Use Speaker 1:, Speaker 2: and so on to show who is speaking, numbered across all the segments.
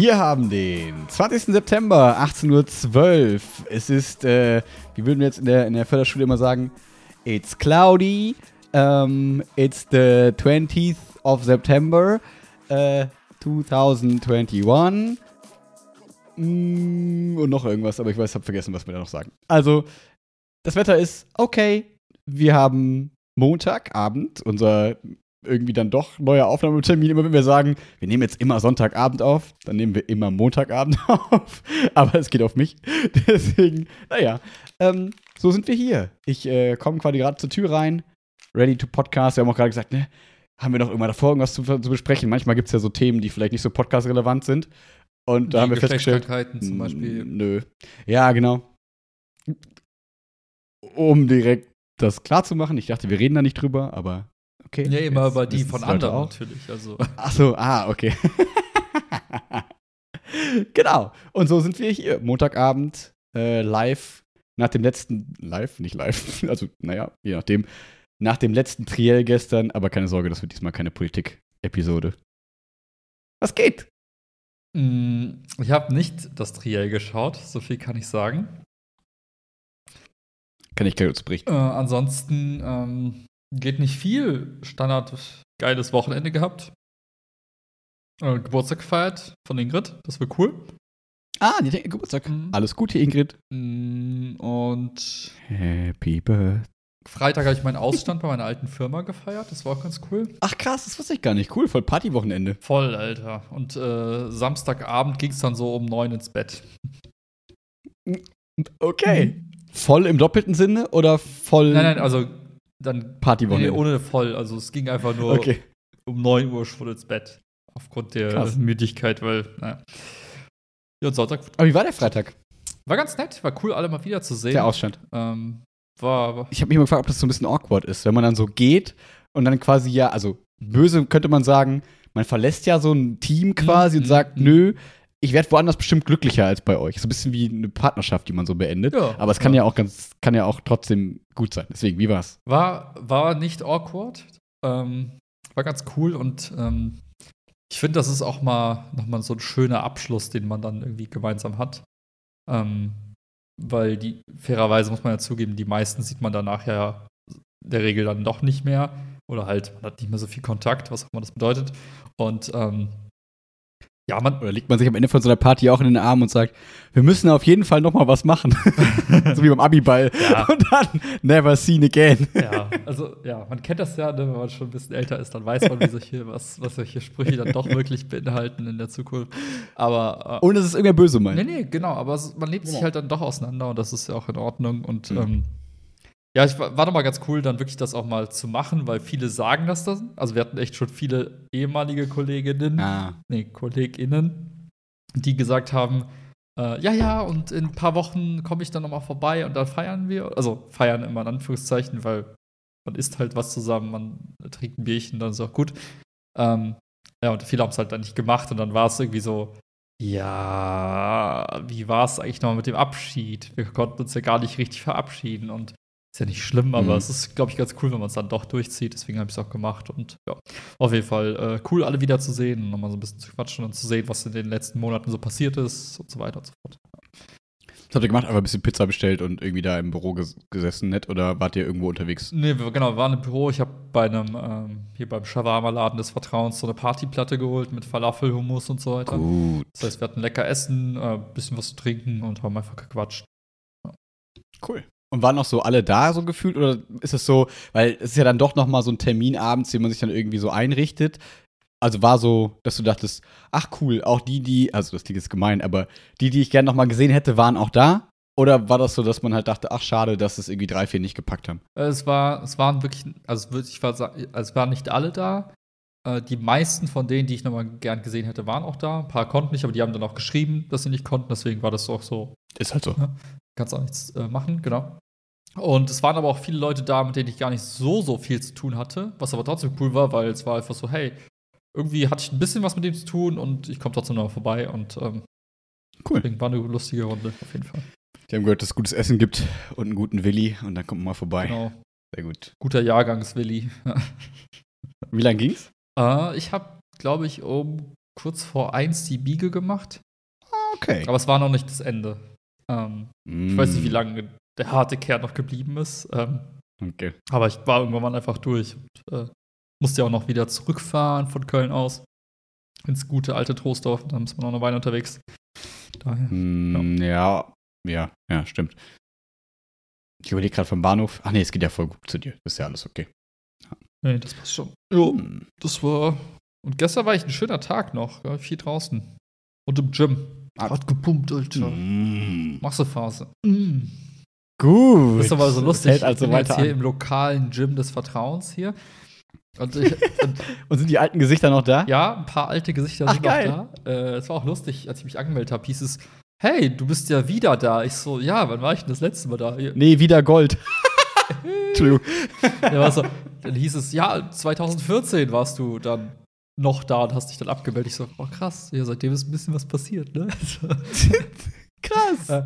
Speaker 1: Wir haben den 20. September, 18.12 Uhr. Es ist, äh, wie würden wir jetzt in der, in der Förderschule immer sagen, it's cloudy, um, it's the 20th of September, uh, 2021. Mm, und noch irgendwas, aber ich weiß, habe vergessen, was wir da noch sagen. Also, das Wetter ist okay. Wir haben Montagabend, unser irgendwie dann doch neuer Aufnahmetermin. Immer wenn wir sagen, wir nehmen jetzt immer Sonntagabend auf, dann nehmen wir immer Montagabend auf. Aber es geht auf mich. Deswegen, naja, ähm, so sind wir hier. Ich äh, komme quasi gerade zur Tür rein, ready to podcast. Wir haben auch gerade gesagt, ne, haben wir noch irgendwann davor irgendwas zu, zu besprechen? Manchmal gibt es ja so Themen, die vielleicht nicht so podcast-relevant sind. Und da
Speaker 2: Die
Speaker 1: haben wir festgestellt.
Speaker 2: zum Beispiel.
Speaker 1: Nö. Ja, genau. Um direkt das klar zu machen, ich dachte, wir reden da nicht drüber, aber okay.
Speaker 2: Ja, immer über die von anderen
Speaker 1: auch.
Speaker 2: natürlich. Also.
Speaker 1: Ach so, ah, okay. genau. Und so sind wir hier. Montagabend, äh, live, nach dem letzten, live, nicht live, also naja, je nachdem, nach dem letzten Triell gestern, aber keine Sorge, das wird diesmal keine Politik-Episode. Was geht?
Speaker 2: Mm, Ich habe nicht das Triell geschaut, so viel kann ich sagen.
Speaker 1: Kann ich gleich berichten.
Speaker 2: Äh, ansonsten ähm, geht nicht viel. Standard geiles Wochenende gehabt. Äh, Geburtstag gefeiert von Ingrid, das war cool.
Speaker 1: Ah, die Geburtstag.
Speaker 2: Mhm.
Speaker 1: Alles Gute, Ingrid.
Speaker 2: Mm, Und
Speaker 1: Happy Birthday.
Speaker 2: Freitag habe ich meinen Ausstand bei meiner alten Firma gefeiert, das war auch ganz cool.
Speaker 1: Ach krass, das wusste ich gar nicht. Cool, voll Partywochenende.
Speaker 2: Voll, Alter. Und äh, Samstagabend ging es dann so um neun ins Bett.
Speaker 1: Okay. Voll im doppelten Sinne oder voll
Speaker 2: Nein, nein, also dann nee,
Speaker 1: Partywochenende?
Speaker 2: ohne voll. Also es ging einfach nur
Speaker 1: Okay.
Speaker 2: um 9 Uhr schon ins Bett. Aufgrund der
Speaker 1: Krass.
Speaker 2: Müdigkeit, weil, naja. Ja, und Sonntag
Speaker 1: Aber wie war der Freitag?
Speaker 2: war ganz nett, war cool, alle mal wieder zu sehen.
Speaker 1: Der Ausstand.
Speaker 2: Ähm, war, war
Speaker 1: Ich habe mich immer gefragt, ob das so ein bisschen awkward ist, wenn man dann so geht und dann quasi ja, also böse könnte man sagen, man verlässt ja so ein Team quasi
Speaker 2: Mhm,
Speaker 1: und sagt,
Speaker 2: mhm.
Speaker 1: nö, ich werde woanders bestimmt glücklicher als bei euch. So ein bisschen wie eine Partnerschaft, die man so beendet.
Speaker 2: Ja,
Speaker 1: Aber es kann
Speaker 2: ja.
Speaker 1: ja auch ganz, kann ja auch trotzdem gut sein. Deswegen, wie war's?
Speaker 2: war, war nicht awkward. Ähm, war ganz cool und ähm, ich finde, das ist auch mal nochmal so ein schöner Abschluss, den man dann irgendwie gemeinsam hat. Ähm, weil die, fairerweise muss man ja zugeben, die meisten sieht man danach ja in der Regel dann doch nicht mehr. Oder halt, man hat nicht mehr so viel Kontakt, was auch immer das bedeutet. Und ähm, ja, man,
Speaker 1: Oder liegt man sich am Ende von so einer Party auch in den Arm und sagt, wir müssen auf jeden Fall noch mal was machen. so wie beim Abiball.
Speaker 2: Ja.
Speaker 1: Und dann never seen again.
Speaker 2: ja, also ja, man kennt das ja, ne, wenn man schon ein bisschen älter ist, dann weiß man, wie solche, was, was solche Sprüche dann doch wirklich beinhalten in der Zukunft. Aber äh,
Speaker 1: Ohne dass es irgendwer böse meint.
Speaker 2: nee, nee, genau, aber es, man lebt sich
Speaker 1: Genau.
Speaker 2: halt dann doch auseinander und das ist ja auch in Ordnung. Und
Speaker 1: Mhm.
Speaker 2: ähm, ja, ich war, war doch mal ganz cool, dann wirklich das auch mal zu machen, weil viele sagen das dann. Also wir hatten echt schon viele ehemalige Kolleginnen,
Speaker 1: Ah.
Speaker 2: nee, KollegInnen, die gesagt haben, äh, ja, ja, und in ein paar Wochen komme ich dann noch mal vorbei und dann feiern wir. Also feiern immer in Anführungszeichen, weil man isst halt was zusammen, man trinkt ein Bierchen, dann ist auch gut. Ähm, ja, und viele haben es halt dann nicht gemacht und dann war es irgendwie so, ja, wie war es eigentlich noch mit dem Abschied? Wir konnten uns ja gar nicht richtig verabschieden und ist ja nicht schlimm, aber
Speaker 1: Mhm.
Speaker 2: es ist, glaube ich, ganz cool, wenn man es dann doch durchzieht. Deswegen habe ich es auch gemacht und ja, auf jeden Fall äh, cool, alle wieder zu sehen und nochmal so ein bisschen zu quatschen und zu sehen, was in den letzten Monaten so passiert ist und so weiter und so fort.
Speaker 1: Was habt ihr gemacht? Einfach ein bisschen Pizza bestellt und irgendwie da im Büro ges gesessen, nett? Oder wart ihr irgendwo unterwegs?
Speaker 2: Nee, wir, genau, wir waren im Büro. Ich habe bei einem, ähm, hier beim Shawarma-Laden des Vertrauens so eine Partyplatte geholt mit Falafel, Hummus und so weiter.
Speaker 1: Gut.
Speaker 2: Das heißt, wir hatten lecker Essen, äh, bisschen was zu trinken und haben einfach gequatscht.
Speaker 1: Cool. Und waren auch so alle da so gefühlt? Oder ist es so, weil es ist ja dann doch noch mal so ein Termin abends, den man sich dann irgendwie so einrichtet. Also war so, dass du dachtest, ach cool, auch die, die, also das klingt jetzt gemein, aber die, die ich gerne noch mal gesehen hätte, waren auch da? Oder war das so, dass man halt dachte, ach schade, dass es irgendwie drei, vier nicht gepackt haben?
Speaker 2: Äh, Es war, es waren wirklich, also würde ich sa- also es waren nicht alle da. Äh, Die meisten von denen, die ich nochmal gern gesehen hätte, waren auch da. Ein paar konnten nicht, aber die haben dann auch geschrieben, dass sie nicht konnten. Deswegen war das auch so,
Speaker 1: Ist halt so.
Speaker 2: kannst auch nichts äh, machen, genau. Und es waren aber auch viele Leute da, mit denen ich gar nicht so, so viel zu tun hatte. Was aber trotzdem cool war, weil es war einfach so, hey, irgendwie hatte ich ein bisschen was mit dem zu tun und ich komme trotzdem noch mal vorbei. Und ähm,
Speaker 1: Cool.
Speaker 2: deswegen war eine lustige Runde, auf jeden Fall.
Speaker 1: Die haben gehört, dass es gutes Essen gibt und einen guten Willi und dann kommt man mal vorbei.
Speaker 2: Genau.
Speaker 1: Sehr gut.
Speaker 2: Guter Jahrgangswilli.
Speaker 1: Wie lange ging's?
Speaker 2: Äh, ich habe, glaube ich, um kurz vor eins die Biege gemacht.
Speaker 1: Okay.
Speaker 2: Aber es war noch nicht das Ende. Ähm, Ich weiß nicht, wie lange der harte Kern noch geblieben ist. Ähm,
Speaker 1: Okay.
Speaker 2: aber ich war irgendwann mal einfach durch. Und, äh, musste ja auch noch wieder zurückfahren von Köln aus. Ins gute alte Troisdorf. Da ist man noch eine Weile unterwegs. Daher.
Speaker 1: Hm, ja. ja, ja, stimmt. Ich überlege gerade vom Bahnhof. Ach nee, es geht ja voll gut zu dir. Ist ja alles okay.
Speaker 2: Nee, das passt schon. Jo, das war. Und gestern war ich ein schöner Tag noch. Ja, viel draußen. Und im Gym.
Speaker 1: Ah.
Speaker 2: Hat gepumpt, Alter.
Speaker 1: Mm.
Speaker 2: Massephase. Mm.
Speaker 1: Gut.
Speaker 2: Das ist aber so lustig.
Speaker 1: Hält also
Speaker 2: ich bin jetzt hier
Speaker 1: an.
Speaker 2: im lokalen Gym des Vertrauens hier. Und, ich, und
Speaker 1: Und sind die alten Gesichter noch da?
Speaker 2: ja, ein paar alte Gesichter
Speaker 1: Ach,
Speaker 2: sind
Speaker 1: geil.
Speaker 2: noch da. Äh, Es war auch lustig, als ich mich angemeldet habe, hieß es, hey, du bist ja wieder da. Ich so, ja, wann war ich denn das letzte Mal da?
Speaker 1: Nee, wieder Gold. Entschuldigung.
Speaker 2: Der war so, dann hieß es, ja, 2014 warst du dann noch da und hast dich dann abgemeldet. Ich so, oh krass, ja, seitdem ist ein bisschen was passiert, ne?
Speaker 1: Krass.
Speaker 2: Äh,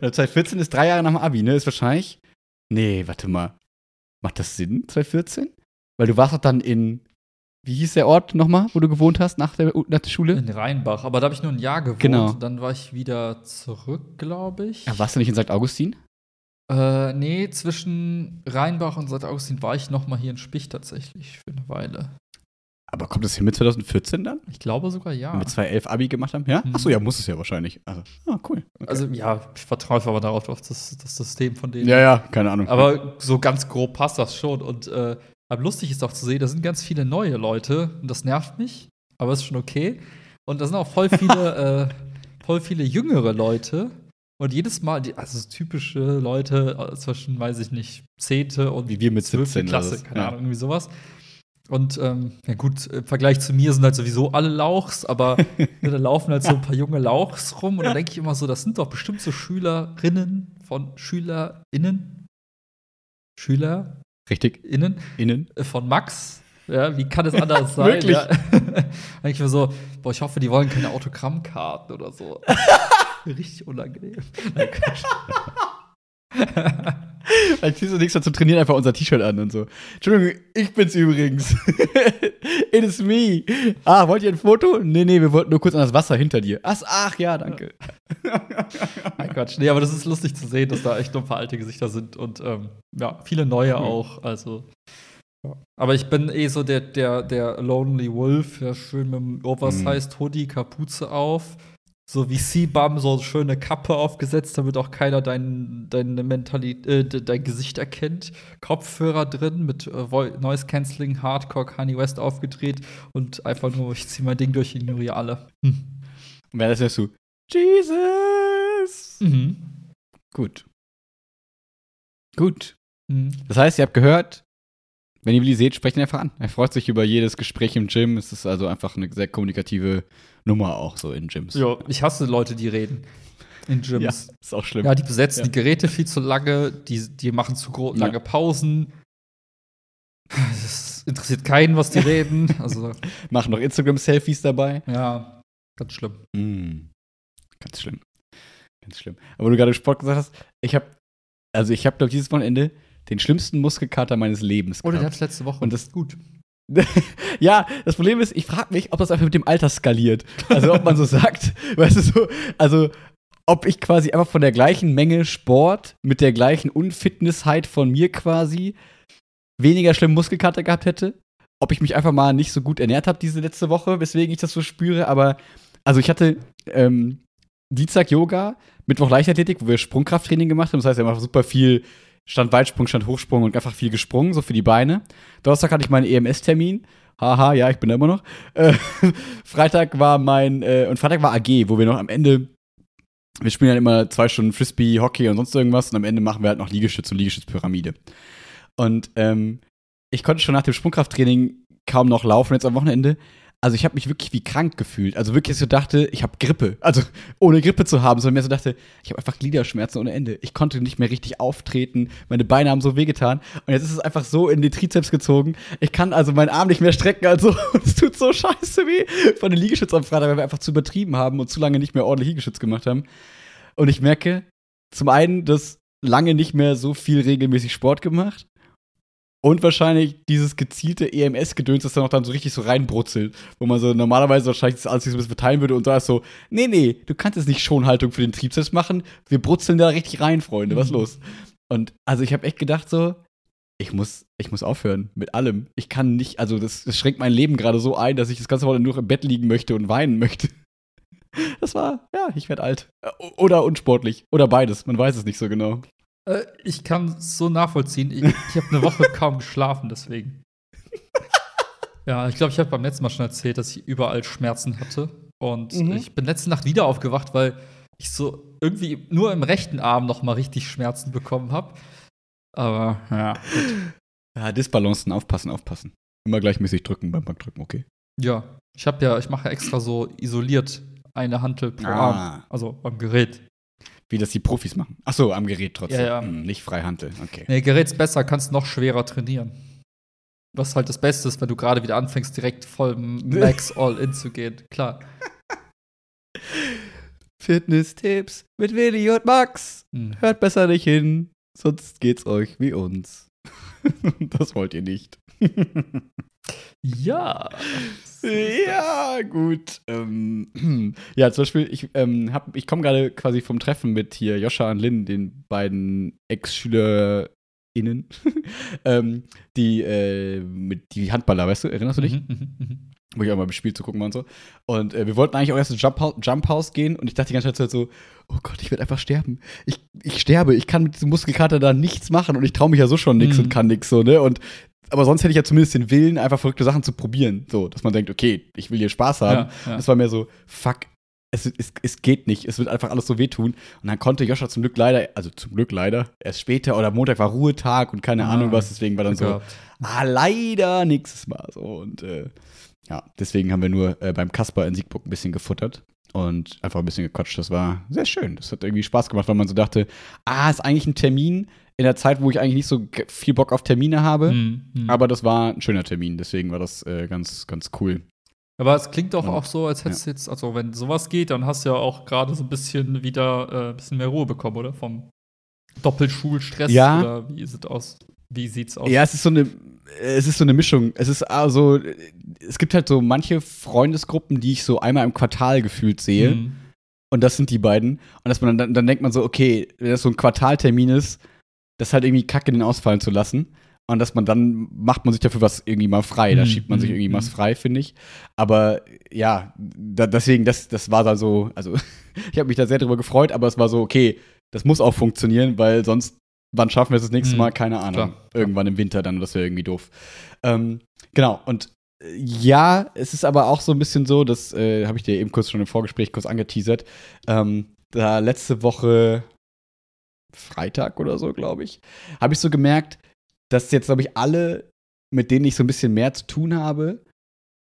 Speaker 1: Und 2014 ist drei Jahre nach dem Abi, ne? Ist wahrscheinlich. Nee, warte mal. Macht das Sinn, 2014? Weil du warst doch dann in. Wie hieß der Ort nochmal, wo du gewohnt hast nach der, nach der Schule?
Speaker 2: in Rheinbach, aber da habe ich nur ein Jahr gewohnt.
Speaker 1: Genau.
Speaker 2: Dann war ich wieder zurück, glaube ich.
Speaker 1: Ja, warst du nicht in St. Augustin?
Speaker 2: Äh, nee, zwischen Rheinbach und St. Augustin war ich noch mal hier in Spich tatsächlich für eine Weile.
Speaker 1: Aber kommt das hin mit 2014 dann?
Speaker 2: Ich glaube sogar ja.
Speaker 1: Wenn wir 2011 Abi gemacht haben? Ja?
Speaker 2: Mhm.
Speaker 1: Achso, ja, muss es ja wahrscheinlich. Also, ah, cool. Okay.
Speaker 2: Also ja, ich vertraue aber darauf, auf das, das System von denen.
Speaker 1: ja, ja, keine Ahnung.
Speaker 2: Aber so ganz grob passt das schon. Und äh, aber lustig ist auch zu sehen, da sind ganz viele neue Leute und das nervt mich, aber ist schon okay. Und da sind auch voll viele, äh, voll viele jüngere Leute. Und jedes Mal, die, also so typische Leute äh, zwischen, weiß ich nicht, zehnte und
Speaker 1: Wie wir mit
Speaker 2: 12.
Speaker 1: 17 oder
Speaker 2: Klasse,
Speaker 1: was?
Speaker 2: keine
Speaker 1: Ja.
Speaker 2: Ahnung, irgendwie sowas. Und ähm, ja gut, im Vergleich zu mir sind halt sowieso alle Lauchs, aber ne, da laufen halt so ein paar junge Lauchs rum und da denke ich immer so, das sind doch bestimmt so Schülerinnen von SchülerInnen. SchülerInnen
Speaker 1: Richtig. Innen.
Speaker 2: äh, von Max. Ja, wie kann es anders sein?
Speaker 1: Wirklich?
Speaker 2: Ja. Denke ich mir so, boah, ich hoffe, die wollen keine Autogrammkarten oder so. Richtig unangenehm.
Speaker 1: Vielleicht ziehst du nichts mehr zu trainieren, einfach unser T-Shirt an und so. Entschuldigung, ich bin's übrigens. It is me. Ah, wollt ihr ein Foto? Nee, nee, wir wollten nur kurz an das Wasser hinter dir. Ach, ach ja, danke.
Speaker 2: Nein, Quatsch. Nee, aber das ist lustig zu sehen, dass da echt nur ein paar alte Gesichter sind und ähm, ja, viele neue
Speaker 1: Hm.
Speaker 2: auch. Also. Ja. Aber ich bin eh so der, der, der Lonely Wolf, ja, schön mit dem Oversized Hoodie, Kapuze auf. So wie C-Bum, so eine schöne Kappe aufgesetzt, damit auch keiner dein, deine Mentalität, äh, de- dein Gesicht erkennt. Kopfhörer drin mit äh, Noise Cancelling, Hardcore, Kanye West aufgedreht und einfach nur, ich zieh mein Ding durch, ignoriere alle. Hm.
Speaker 1: Und wer das hörst du? Jesus.
Speaker 2: Mhm.
Speaker 1: Gut. Gut.
Speaker 2: Mhm.
Speaker 1: Das heißt, ihr habt gehört, wenn ihr Willi seht, sprecht ihn einfach an. Er freut sich über jedes Gespräch im Gym. Es ist also einfach eine sehr kommunikative Nummer auch so in Gyms.
Speaker 2: Ja, ich hasse Leute, die reden in
Speaker 1: Ja,
Speaker 2: Gyms.
Speaker 1: ist auch schlimm.
Speaker 2: Ja, die besetzen
Speaker 1: Ja.
Speaker 2: die Geräte viel zu lange, die, die machen zu gro-
Speaker 1: Ja.
Speaker 2: lange Pausen. Es interessiert keinen, was die reden. Also,
Speaker 1: Machen noch Instagram-Selfies dabei.
Speaker 2: ja, ganz schlimm.
Speaker 1: Mm. Ganz schlimm. Ganz schlimm. Aber du gerade Sport gesagt hast, ich habe, also ich habe, glaube ich, dieses Wochenende den schlimmsten Muskelkater meines Lebens
Speaker 2: Oder der
Speaker 1: gehabt.
Speaker 2: hat's letzte Woche.
Speaker 1: Und das-
Speaker 2: gut.
Speaker 1: ja, das Problem ist, ich frage mich, ob das einfach mit dem Alter skaliert. Also ob man so sagt, weißt du so, also ob ich quasi einfach von der gleichen Menge Sport mit der gleichen Unfitnessheit von mir quasi weniger schlimm Muskelkater gehabt hätte. Ob ich mich einfach mal nicht so gut ernährt habe diese letzte Woche, weswegen ich das so spüre. Aber also ich hatte ähm, Dienstag Yoga, Mittwoch Leichtathletik, wo wir Sprungkrafttraining gemacht haben. Das heißt, wir haben super viel Stand-Weitsprung, Stand-Hochsprung und einfach viel gesprungen, so für die Beine. Donnerstag hatte ich meinen EMS-Termin. Haha, ja, ich bin da immer noch. Äh, Freitag war mein, äh, und Freitag war AG, wo wir noch am Ende, wir spielen halt immer zwei Stunden Frisbee, Hockey und sonst irgendwas und am Ende machen wir halt noch Liegestütz und Liegestützpyramide. Und ähm, ich konnte schon nach dem Sprungkrafttraining kaum noch laufen jetzt am Wochenende. Also ich habe mich wirklich wie krank gefühlt. Also wirklich so dachte, ich habe Grippe. Also ohne Grippe zu haben, sondern mir so dachte, ich habe einfach Gliederschmerzen ohne Ende. Ich konnte nicht mehr richtig auftreten. Meine Beine haben so wehgetan. Und jetzt ist es einfach so in die Trizeps gezogen. Ich kann also meinen Arm nicht mehr strecken. Also es tut so scheiße weh von den Liegestütz am Freitag, weil wir einfach zu übertrieben haben und zu lange nicht mehr ordentlich Liegestütz gemacht haben. Und ich merke zum einen, dass lange nicht mehr so viel regelmäßig Sport gemacht. Und wahrscheinlich dieses gezielte EMS-Gedöns, das dann auch dann so richtig so reinbrutzelt, wo man so normalerweise wahrscheinlich das alles so ein bisschen verteilen würde und da ist so, nee, nee, du kannst jetzt nicht Schonhaltung für den Trizeps machen, wir brutzeln da richtig rein, Freunde, was
Speaker 2: Mhm.
Speaker 1: los? Und also ich habe echt gedacht so, ich muss, ich muss aufhören mit allem. Ich kann nicht, also das, das schränkt mein Leben gerade so ein, dass ich das ganze Wochenende nur im Bett liegen möchte und weinen möchte. Das war, ja, ich werde alt. Äh, Oder unsportlich. Oder beides, man weiß es nicht so genau.
Speaker 2: Äh, ich kann es so nachvollziehen. Ich, ich habe eine Woche kaum geschlafen, deswegen. Ja, ich glaube, ich habe beim letzten Mal schon erzählt, dass ich überall Schmerzen hatte. Und
Speaker 1: Mhm.
Speaker 2: ich bin letzte Nacht wieder aufgewacht, weil ich so irgendwie nur im rechten Arm noch mal richtig Schmerzen bekommen habe. Aber ja, gut.
Speaker 1: Ja, Disbalancen, aufpassen, aufpassen. Immer gleichmäßig drücken beim Bankdrücken, okay.
Speaker 2: ja, ich habe ja, ich mache ja extra so isoliert eine Hantel pro
Speaker 1: Ah.
Speaker 2: Arm, also beim Gerät.
Speaker 1: Wie das die Profis machen. Ach so, am Gerät trotzdem.
Speaker 2: Ja, ja.
Speaker 1: Hm, nicht Freihantel, okay.
Speaker 2: Nee, Gerät ist besser, kannst noch schwerer trainieren. Was halt das Beste ist, wenn du gerade wieder anfängst, direkt voll Max All-In zu gehen. Klar.
Speaker 1: Fitness-Tipps mit Willi und Max.
Speaker 2: Hm.
Speaker 1: Hört besser nicht hin, sonst geht's euch wie uns. das wollt ihr nicht.
Speaker 2: Ja.
Speaker 1: ja, gut. Ähm, ja, zum Beispiel, ich, ähm, hab- ich komme gerade quasi vom Treffen mit hier Joscha und Lynn, den beiden Ex-SchülerInnen, ähm, die, äh, mit, die Handballer, weißt du, erinnerst du dich?
Speaker 2: Mhm,
Speaker 1: wo ich auch mal beim Spiel zu gucken war und so. Und äh, wir wollten eigentlich auch erst ins Jump House, Jump House gehen und ich dachte die ganze Zeit so, oh Gott, ich werde einfach sterben. Ich, ich sterbe, ich kann mit diesem Muskelkater da nichts machen und ich traue mich ja so schon nix
Speaker 2: Mhm.
Speaker 1: und kann nix so, ne? Und aber sonst hätte ich ja zumindest den Willen, einfach verrückte Sachen zu probieren. So, dass man denkt, okay, ich will hier Spaß haben.
Speaker 2: Ja, ja.
Speaker 1: Das war mehr so, fuck, es, es, es geht nicht, es wird einfach alles so wehtun. Und dann konnte Joscha zum Glück leider, also zum Glück leider, erst später oder Montag war Ruhetag und keine
Speaker 2: Ah,
Speaker 1: Ahnung was, deswegen war dann so, ah, leider nächstes Mal. So, und äh, ja, deswegen haben wir nur äh, beim Kasper in Siegburg ein bisschen gefuttert und einfach ein bisschen gequatscht. Das war sehr schön. Das hat irgendwie Spaß gemacht, weil man so dachte, ah, ist eigentlich ein Termin in der Zeit, wo ich eigentlich nicht so viel Bock auf Termine habe.
Speaker 2: Hm, hm.
Speaker 1: Aber das war ein schöner Termin, deswegen war das äh, ganz, ganz cool.
Speaker 2: Aber es klingt doch
Speaker 1: Und-
Speaker 2: auch so, als hättest du jetzt, also wenn sowas geht, dann hast du ja auch gerade so ein bisschen wieder äh, ein bisschen mehr Ruhe bekommen, oder? Vom Doppelschulstress
Speaker 1: Ja.
Speaker 2: oder wie sieht aus? Wie sieht's aus?
Speaker 1: Ja, es ist so eine, es ist so eine Mischung. Es ist also, es gibt halt so manche Freundesgruppen, die ich so einmal im Quartal gefühlt sehe.
Speaker 2: Hm.
Speaker 1: Und das sind die beiden. Und dass man dann, dann denkt man so, okay, wenn das so ein Quartaltermin ist, das halt irgendwie kacke den ausfallen zu lassen. Und dass man dann macht man sich dafür was irgendwie mal frei. Da
Speaker 2: Mhm,
Speaker 1: schiebt man sich
Speaker 2: mhm,
Speaker 1: irgendwie was
Speaker 2: mhm.
Speaker 1: frei, finde ich. Aber ja, da, deswegen, das, das war da so, also ich habe mich da sehr drüber gefreut, aber es war so, okay, das muss auch funktionieren, weil sonst, wann schaffen wir es das nächste
Speaker 2: Mhm,
Speaker 1: Mal? Keine Ahnung.
Speaker 2: klar.
Speaker 1: Irgendwann im Winter dann, das wäre irgendwie doof. Ähm, genau, und äh, ja, es ist aber auch so ein bisschen so, das äh, habe ich dir eben kurz schon im Vorgespräch kurz angeteasert. Ähm, da letzte Woche Freitag oder so, glaube ich, habe ich so gemerkt, dass jetzt, glaube ich, alle, mit denen ich so ein bisschen mehr zu tun habe,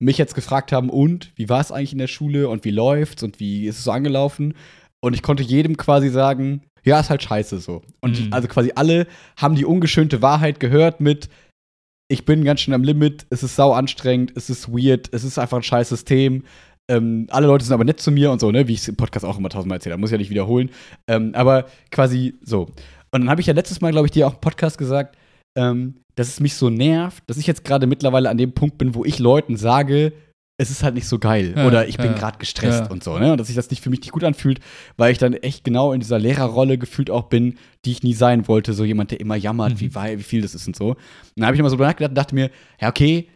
Speaker 1: mich jetzt gefragt haben, und wie war es eigentlich in der Schule und wie läuft's und wie ist es so angelaufen? Und ich konnte jedem quasi sagen, ja, ist halt scheiße so. Und
Speaker 2: Mhm.
Speaker 1: also quasi alle haben die ungeschönte Wahrheit gehört mit, ich bin ganz schön am Limit, es ist sau anstrengend, es ist weird, es ist einfach ein scheiß System. Ähm, alle Leute sind aber nett zu mir und so, ne, wie ich es im Podcast auch immer tausendmal erzähle, muss ich ja nicht wiederholen. Ähm, aber quasi so. Und dann habe ich ja letztes Mal, glaube ich, dir auch im Podcast gesagt, ähm, dass es mich so nervt, dass ich jetzt gerade mittlerweile an dem Punkt bin, wo ich Leuten sage, es ist halt nicht so geil
Speaker 2: Ja,
Speaker 1: oder ich bin
Speaker 2: ja,
Speaker 1: gerade gestresst
Speaker 2: ja.
Speaker 1: und so, ne? Und dass sich das nicht für mich nicht gut anfühlt, weil ich dann echt genau in dieser Lehrerrolle gefühlt auch bin, die ich nie sein wollte, so jemand, der immer jammert,
Speaker 2: Mhm.
Speaker 1: wie, wie viel das ist und so. Und dann habe ich immer so nachgedacht und dachte mir, ja, okay,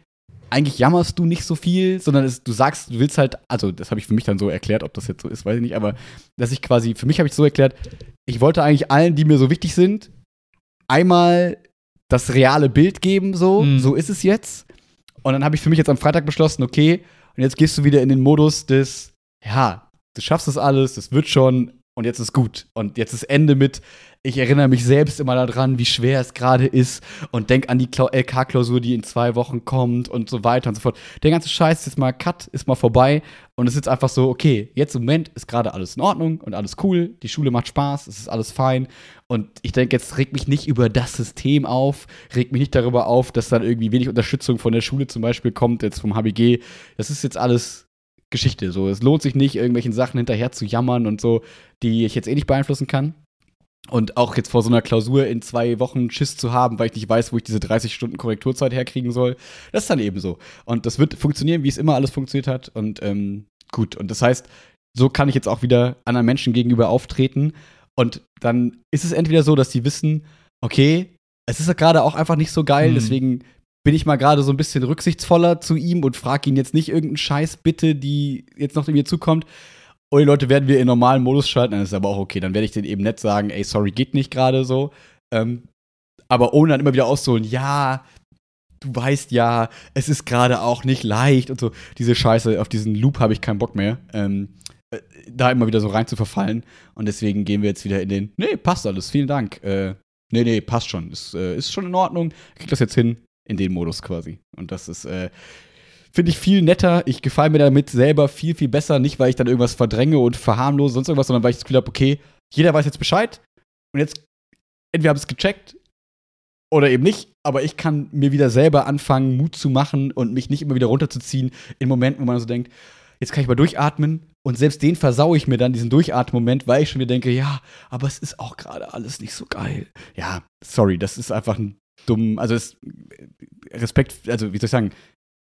Speaker 1: eigentlich jammerst du nicht so viel, sondern es, du sagst, du willst halt, also das habe ich für mich dann so erklärt, ob das jetzt so ist, weiß ich nicht, aber dass ich quasi, für mich habe ich so erklärt, ich wollte eigentlich allen, die mir so wichtig sind, einmal das reale Bild geben, so,
Speaker 2: Mhm.
Speaker 1: so ist es jetzt. Und dann habe ich für mich jetzt am Freitag beschlossen, okay, und jetzt gehst du wieder in den Modus des, ja, du schaffst das alles, das wird schon und jetzt ist gut. Und jetzt ist Ende mit, ich erinnere mich selbst immer daran, wie schwer es gerade ist und denk an die Klau- LK-Klausur, die in zwei Wochen kommt und so weiter und so fort. Der ganze Scheiß ist jetzt mal Cut, ist mal vorbei und es ist jetzt einfach so, okay, jetzt im Moment ist gerade alles in Ordnung und alles cool, die Schule macht Spaß, es ist alles fein und ich denke, jetzt regt mich nicht über das System auf, regt mich nicht darüber auf, dass dann irgendwie wenig Unterstützung von der Schule zum Beispiel kommt, jetzt vom HBG. Das ist jetzt alles Geschichte. So, es lohnt sich nicht, irgendwelchen Sachen hinterher zu jammern und so, die ich jetzt eh nicht beeinflussen kann. Und auch jetzt vor so einer Klausur in zwei Wochen Schiss zu haben, weil ich nicht weiß, wo ich diese 30 Stunden Korrekturzeit herkriegen soll, das ist dann eben so. Und das wird funktionieren, wie es immer alles funktioniert hat. Und ähm, gut, und das heißt, so kann ich jetzt auch wieder anderen Menschen gegenüber auftreten. Und dann ist es entweder so, dass sie wissen, okay, es ist gerade auch einfach nicht so geil, mhm. deswegen bin ich mal gerade so ein bisschen rücksichtsvoller zu ihm und frage ihn jetzt nicht irgendeinen Scheiß bitte, die jetzt noch mir zukommt. Und die Leute werden wir in normalen Modus schalten, dann ist aber auch okay. Dann werde ich denen eben nett sagen, ey, sorry, geht nicht gerade so. Ähm, aber ohne dann immer wieder auszuholen, ja, du weißt ja, es ist gerade auch nicht leicht und so. Diese Scheiße, auf diesen Loop habe ich keinen Bock mehr. Ähm, äh, da immer wieder so rein zu verfallen. Und deswegen gehen wir jetzt wieder in den, nee, passt alles, vielen Dank. Äh, nee, nee, passt schon. Ist, äh, ist schon in Ordnung. Krieg das jetzt hin in den Modus quasi. Und das ist, äh, finde ich viel netter. Ich gefalle mir damit selber viel, viel besser. Nicht, weil ich dann irgendwas verdränge und verharmlose, sonst irgendwas, sondern weil ich das Gefühl habe, okay, jeder weiß jetzt Bescheid. Und jetzt, entweder habe ich es gecheckt oder eben nicht, aber ich kann mir wieder selber anfangen, Mut zu machen und mich nicht immer wieder runterzuziehen in Momenten, wo man so denkt, jetzt kann ich mal durchatmen und selbst den versaue ich mir dann, diesen Durchatmen-Moment, weil ich schon mir denke, ja, aber es ist auch gerade alles nicht so geil. Ja, sorry, das ist einfach ein dumm, also es, Respekt, also wie soll ich sagen,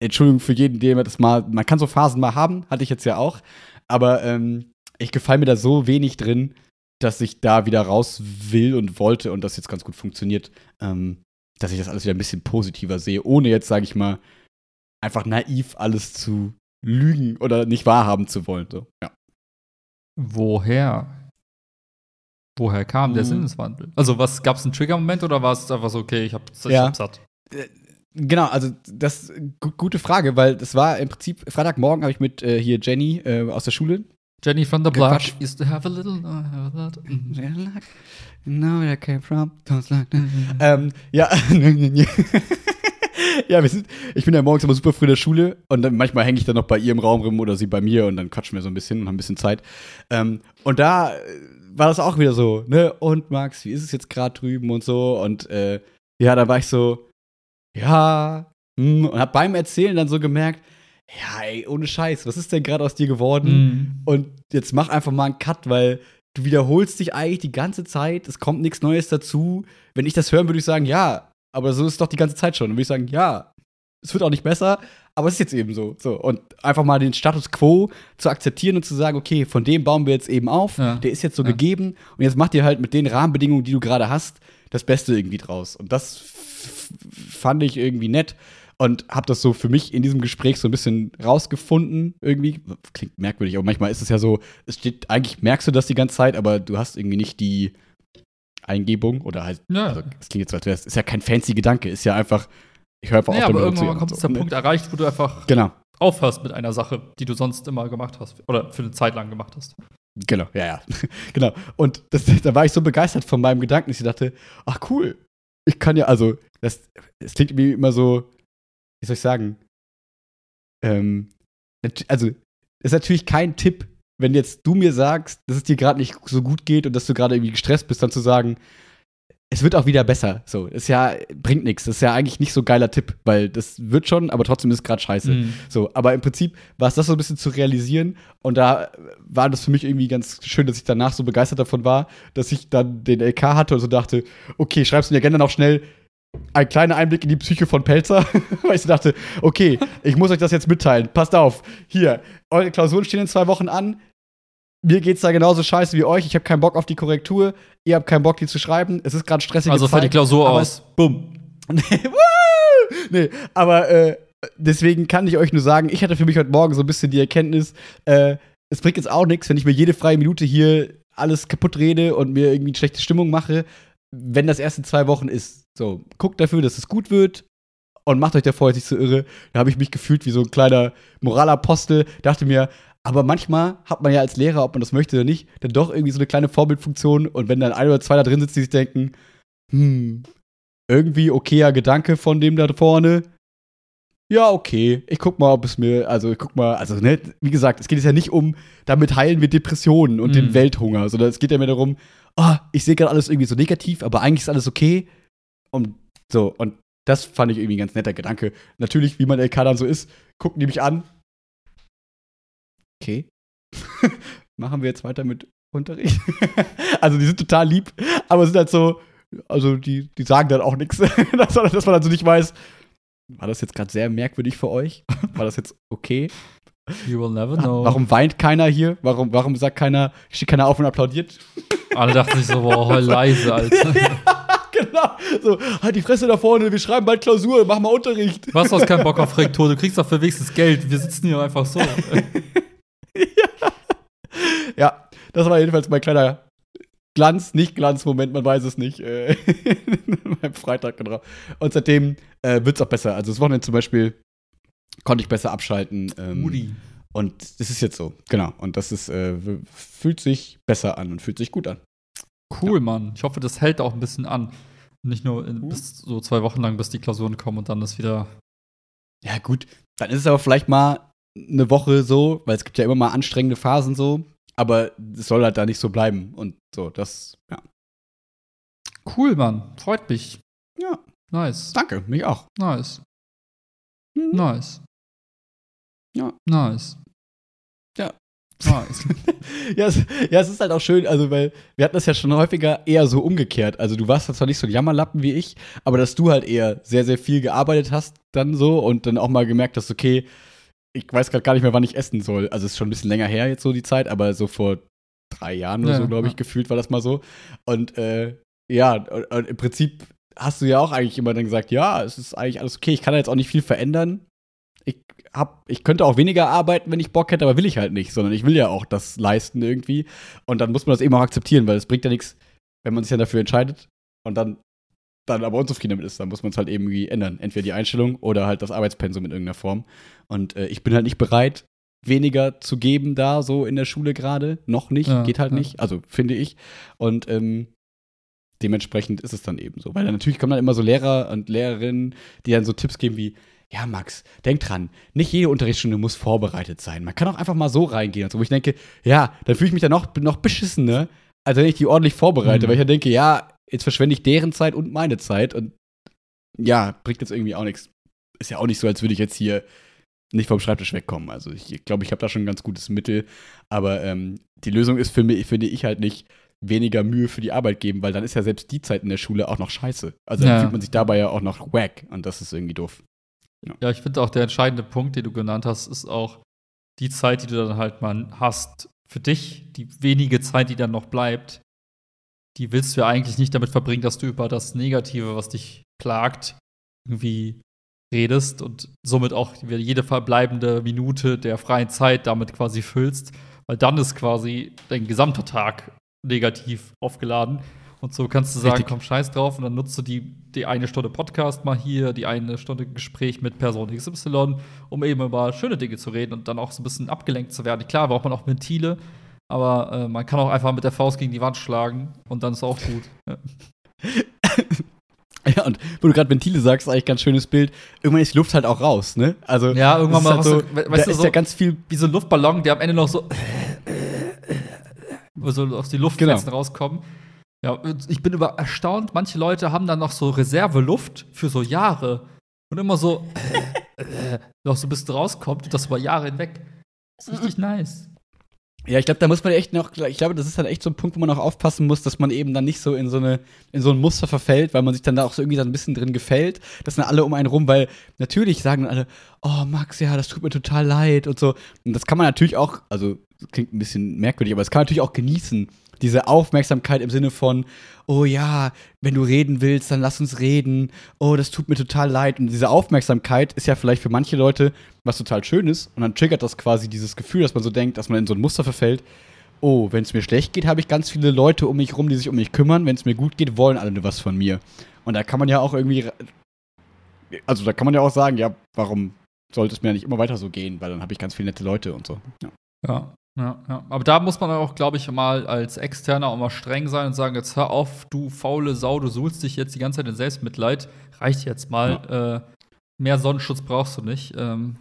Speaker 1: Entschuldigung für jeden, der das mal, man kann so Phasen mal haben, hatte ich jetzt ja auch, aber ähm, ich gefalle mir da so wenig drin, dass ich da wieder raus will und wollte und das jetzt ganz gut funktioniert, ähm, dass ich das alles wieder ein bisschen positiver sehe, ohne jetzt, sage ich mal, einfach naiv alles zu lügen oder nicht wahrhaben zu wollen. So. Ja.
Speaker 2: Woher? Woher kam der hm. Sinneswandel? Also, was gab es einen Trigger-Moment oder war es einfach so, okay, ich, hab, ich
Speaker 1: ja. hab satt? Äh, genau, also das ist gute Frage, weil das war im Prinzip Freitagmorgen habe ich mit äh, hier Jenny äh, aus der Schule.
Speaker 2: Jenny from the block used to have a little, uh, have a lot.
Speaker 1: No, where I came from, don't like that. ähm, ja, ja, wir sind, ich bin ja morgens immer super früh in der Schule und dann manchmal hänge ich dann noch bei ihr im Raum rum oder sie bei mir und dann quatschen wir so ein bisschen und haben ein bisschen Zeit. Ähm, und da war das auch wieder so, ne? Und Max, wie ist es jetzt gerade drüben und so? Und äh, ja, da war ich so, ja, hm, und hab beim Erzählen dann so gemerkt, ja, ey, ohne Scheiß, was ist denn gerade aus dir geworden? Mhm. Und jetzt mach einfach mal einen Cut, weil du wiederholst dich eigentlich die ganze Zeit, es kommt nichts Neues dazu. Wenn ich das hören würde, ich sagen, ja, aber so ist es doch die ganze Zeit schon. Und würde ich sagen, ja, es wird auch nicht besser, aber es ist jetzt eben so. so. Und einfach mal den Status quo zu akzeptieren und zu sagen, okay, von dem bauen wir jetzt eben auf, ja. der ist jetzt so ja. gegeben und jetzt macht ihr halt mit den Rahmenbedingungen, die du gerade hast, das Beste irgendwie draus. Und das fand ich irgendwie nett und habe das so für mich in diesem Gespräch so ein bisschen rausgefunden irgendwie. Klingt merkwürdig, aber manchmal ist es ja so, es steht, eigentlich merkst du das die ganze Zeit, aber du hast irgendwie nicht die Eingebung oder halt, ja. also es klingt jetzt, als wäre es, ist ja kein fancy Gedanke, ist ja einfach, ich höre einfach
Speaker 2: naja, auf, aber irgendwann kommt so. der? Punkt erreicht, wo du einfach
Speaker 1: genau.
Speaker 2: aufhörst mit einer Sache, die du sonst immer gemacht hast oder für eine Zeit lang gemacht hast.
Speaker 1: Genau, ja, ja. genau. Und das, da war ich so begeistert von meinem Gedanken, dass ich dachte, ach cool, ich kann ja, also, das, das klingt wie immer so, wie soll ich sagen, ähm, also, das ist natürlich kein Tipp, wenn jetzt du mir sagst, dass es dir gerade nicht so gut geht und dass du gerade irgendwie gestresst bist, dann zu sagen, es wird auch wieder besser. So, ist ja, bringt nichts. Das ist ja eigentlich nicht so ein geiler Tipp, weil das wird schon, aber trotzdem ist es gerade scheiße. Mhm. So, aber im Prinzip war es das so ein bisschen zu realisieren und da war das für mich irgendwie ganz schön, dass ich danach so begeistert davon war, dass ich dann den LK hatte und so dachte, okay, schreibst du mir gerne noch schnell ein kleiner Einblick in die Psyche von Pelzer, weil ich so dachte, okay, ich muss euch das jetzt mitteilen. Passt auf, hier, eure Klausuren stehen in zwei Wochen an mir geht's da genauso scheiße wie euch. Ich habe keinen Bock auf die Korrektur. Ihr habt keinen Bock, die zu schreiben. Es ist gerade stressig.
Speaker 2: Also fällt die Klausur aus.
Speaker 1: Bumm. nee, aber äh, deswegen kann ich euch nur sagen, ich hatte für mich heute Morgen so ein bisschen die Erkenntnis, äh, es bringt jetzt auch nichts, wenn ich mir jede freie Minute hier alles kaputt rede und mir irgendwie eine schlechte Stimmung mache, wenn das erst in zwei Wochen ist. So, guckt dafür, dass es gut wird und macht euch davor jetzt nicht so irre. Da habe ich mich gefühlt wie so ein kleiner Moralapostel, dachte mir, aber manchmal hat man ja als Lehrer, ob man das möchte oder nicht, dann doch irgendwie so eine kleine Vorbildfunktion. Und wenn dann ein oder zwei da drin sitzen, die sich denken, hm, irgendwie okayer Gedanke von dem da vorne. Ja, okay. Ich guck mal, ob es mir, also ich guck mal, also ne, wie gesagt, es geht jetzt ja nicht um, damit heilen wir Depressionen und mhm. den Welthunger, sondern es geht ja mehr darum, oh, ich sehe gerade alles irgendwie so negativ, aber eigentlich ist alles okay. Und so, und das fand ich irgendwie ein ganz netter Gedanke. Natürlich, wie man LK dann so ist, gucken die mich an, okay. machen wir jetzt weiter mit Unterricht. also die sind total lieb, aber sind halt so, also die, die sagen dann auch nichts, dass, man also nicht weiß, war das jetzt gerade sehr merkwürdig für euch? War das jetzt okay?
Speaker 2: You will never know.
Speaker 1: Warum weint keiner hier? Warum, warum sagt keiner, steht keiner auf und applaudiert?
Speaker 2: Alle dachten sich so, boah, heul leise, Alter.
Speaker 1: genau. So, halt die Fresse da vorne, wir schreiben bald Klausur, mach mal Unterricht.
Speaker 2: Was, du hast keinen Bock auf Rektor, du kriegst doch für wenigstens Geld. Wir sitzen hier einfach so.
Speaker 1: Ja, das war jedenfalls mein kleiner Glanz, nicht Glanzmoment, man weiß es nicht. Äh, beim Freitag, genau. Und seitdem äh, wird es auch besser. Also das Wochenende zum Beispiel konnte ich besser abschalten. Ähm,
Speaker 2: Moody.
Speaker 1: Und das ist jetzt so, genau. Und das ist, äh, fühlt sich besser an und fühlt sich gut an.
Speaker 2: Cool, Mann. Ich hoffe, das hält auch ein bisschen an. Nicht nur in, bis so zwei Wochen lang, bis die Klausuren kommen und dann ist wieder.
Speaker 1: Ja, gut. Dann ist es aber vielleicht mal eine Woche so, weil es gibt ja immer mal anstrengende Phasen so. Aber es soll halt da nicht so bleiben. Und so, das, ja.
Speaker 2: Cool, Mann. Freut mich.
Speaker 1: Ja.
Speaker 2: Nice.
Speaker 1: Danke, mich auch.
Speaker 2: Nice.
Speaker 1: Hm.
Speaker 2: Nice.
Speaker 1: Ja.
Speaker 2: Nice.
Speaker 1: Ja.
Speaker 2: Nice.
Speaker 1: ja, es, ja, es ist halt auch schön, also weil wir hatten das ja schon häufiger eher so umgekehrt. Also du warst zwar nicht so ein Jammerlappen wie ich, aber dass du halt eher sehr, sehr viel gearbeitet hast dann so und dann auch mal gemerkt hast, okay, ich weiß gerade gar nicht mehr, wann ich essen soll. Also es ist schon ein bisschen länger her jetzt so die Zeit, aber so vor drei Jahren oder
Speaker 2: Ja,
Speaker 1: so, glaube ich,
Speaker 2: ja.
Speaker 1: gefühlt war das mal so. Und äh, ja, und, und im Prinzip hast du ja auch eigentlich immer dann gesagt, ja, es ist eigentlich alles okay, ich kann da jetzt auch nicht viel verändern. Ich hab, ich könnte auch weniger arbeiten, wenn ich Bock hätte, aber will ich halt nicht, sondern ich will ja auch das leisten irgendwie. Und dann muss man das eben auch akzeptieren, weil es bringt ja nichts, wenn man sich dann dafür entscheidet und dann, dann aber unzufrieden damit ist. Dann muss man es halt irgendwie ändern. Entweder die Einstellung oder halt das Arbeitspensum in irgendeiner Form. Und äh, ich bin halt nicht bereit, weniger zu geben da so in der Schule gerade. Noch nicht,
Speaker 2: Ja,
Speaker 1: geht halt
Speaker 2: ja.
Speaker 1: nicht. Also finde ich. Und ähm, dementsprechend ist es dann eben so. Weil dann natürlich kommen dann immer so Lehrer und Lehrerinnen, die dann so Tipps geben wie, ja, Max, denk dran, nicht jede Unterrichtsstunde muss vorbereitet sein. Man kann auch einfach mal so reingehen. Und so, wo ich denke, ja, dann fühle ich mich dann noch, noch beschissener, als wenn ich die ordentlich vorbereite,
Speaker 2: Mhm.
Speaker 1: weil ich dann denke, ja, jetzt verschwende ich deren Zeit und meine Zeit und ja, bringt jetzt irgendwie auch nichts. Ist ja auch nicht so, als würde ich jetzt hier nicht vom Schreibtisch wegkommen. Also ich glaube, ich habe da schon ein ganz gutes Mittel. Aber ähm, die Lösung ist für mich, finde ich halt nicht weniger Mühe für die Arbeit geben, weil dann ist ja selbst die Zeit in der Schule auch noch scheiße. Also dann
Speaker 2: Ja.
Speaker 1: fühlt man sich dabei ja auch noch wack und das ist irgendwie doof.
Speaker 2: Ja, ich finde auch der entscheidende Punkt, den du genannt hast, ist auch die Zeit, die du dann halt mal hast für dich, die wenige Zeit, die dann noch bleibt, die willst du ja eigentlich nicht damit verbringen, dass du über das Negative, was dich plagt, irgendwie redest und somit auch jede verbleibende Minute der freien Zeit damit quasi füllst, weil dann ist quasi dein gesamter Tag negativ aufgeladen. Und so kannst du sagen,
Speaker 1: Richtig.
Speaker 2: komm, scheiß drauf und dann nutzt du die, die eine Stunde Podcast mal hier, die eine Stunde Gespräch mit Person XY, um eben über schöne Dinge zu reden und dann auch so ein bisschen abgelenkt zu werden. Klar, braucht man auch Ventile, aber äh, man kann auch einfach mit der Faust gegen die Wand schlagen und dann ist auch gut. Ja.
Speaker 1: Ja, und wo du gerade Ventile sagst, ist eigentlich ein ganz schönes Bild. Irgendwann ist die Luft halt auch raus, ne? Also,
Speaker 2: Ja, irgendwann mal
Speaker 1: ist halt so,
Speaker 2: so- we-
Speaker 1: da
Speaker 2: weißt du,
Speaker 1: ist
Speaker 2: so-
Speaker 1: ja ganz viel
Speaker 2: Wie so ein Luftballon, der am Ende noch so so aus die Luftfetzen
Speaker 1: Genau.
Speaker 2: rauskommen. Ja, ich bin über erstaunt, manche Leute haben dann noch so Reserveluft für so Jahre und immer so noch so bisschen rauskommt und das über Jahre hinweg. Das ist richtig nice.
Speaker 1: Ja, ich glaube, da muss man echt noch, ich glaube, das ist halt echt so ein Punkt, wo man auch aufpassen muss, dass man eben dann nicht so in so eine, in so ein Muster verfällt, weil man sich dann da auch so irgendwie so ein bisschen drin gefällt. Das sind alle um einen rum, weil natürlich sagen dann alle, oh Max, ja, das tut mir total leid und so. Und das kann man natürlich auch, also klingt ein bisschen merkwürdig, aber das kann man natürlich auch genießen. Diese Aufmerksamkeit im Sinne von, oh ja, wenn du reden willst, dann lass uns reden. Oh, das tut mir total leid. Und diese Aufmerksamkeit ist ja vielleicht für manche Leute was total Schönes. Und dann triggert das quasi dieses Gefühl, dass man so denkt, dass man in so ein Muster verfällt. Oh, wenn es mir schlecht geht, habe ich ganz viele Leute um mich rum, die sich um mich kümmern. Wenn es mir gut geht, wollen alle nur was von mir. Und da kann man ja auch irgendwie, also da kann man ja auch sagen, ja, warum sollte es mir nicht immer weiter so gehen? Weil dann habe ich ganz viele nette Leute und so. Ja.
Speaker 2: Ja, ja, ja. Aber da muss man auch, glaube ich, mal als Externer auch mal streng sein und sagen: Jetzt hör auf, du faule Sau, du suhlst dich jetzt die ganze Zeit in Selbstmitleid. Reicht jetzt mal. Äh, mehr Sonnenschutz brauchst du nicht. Ähm,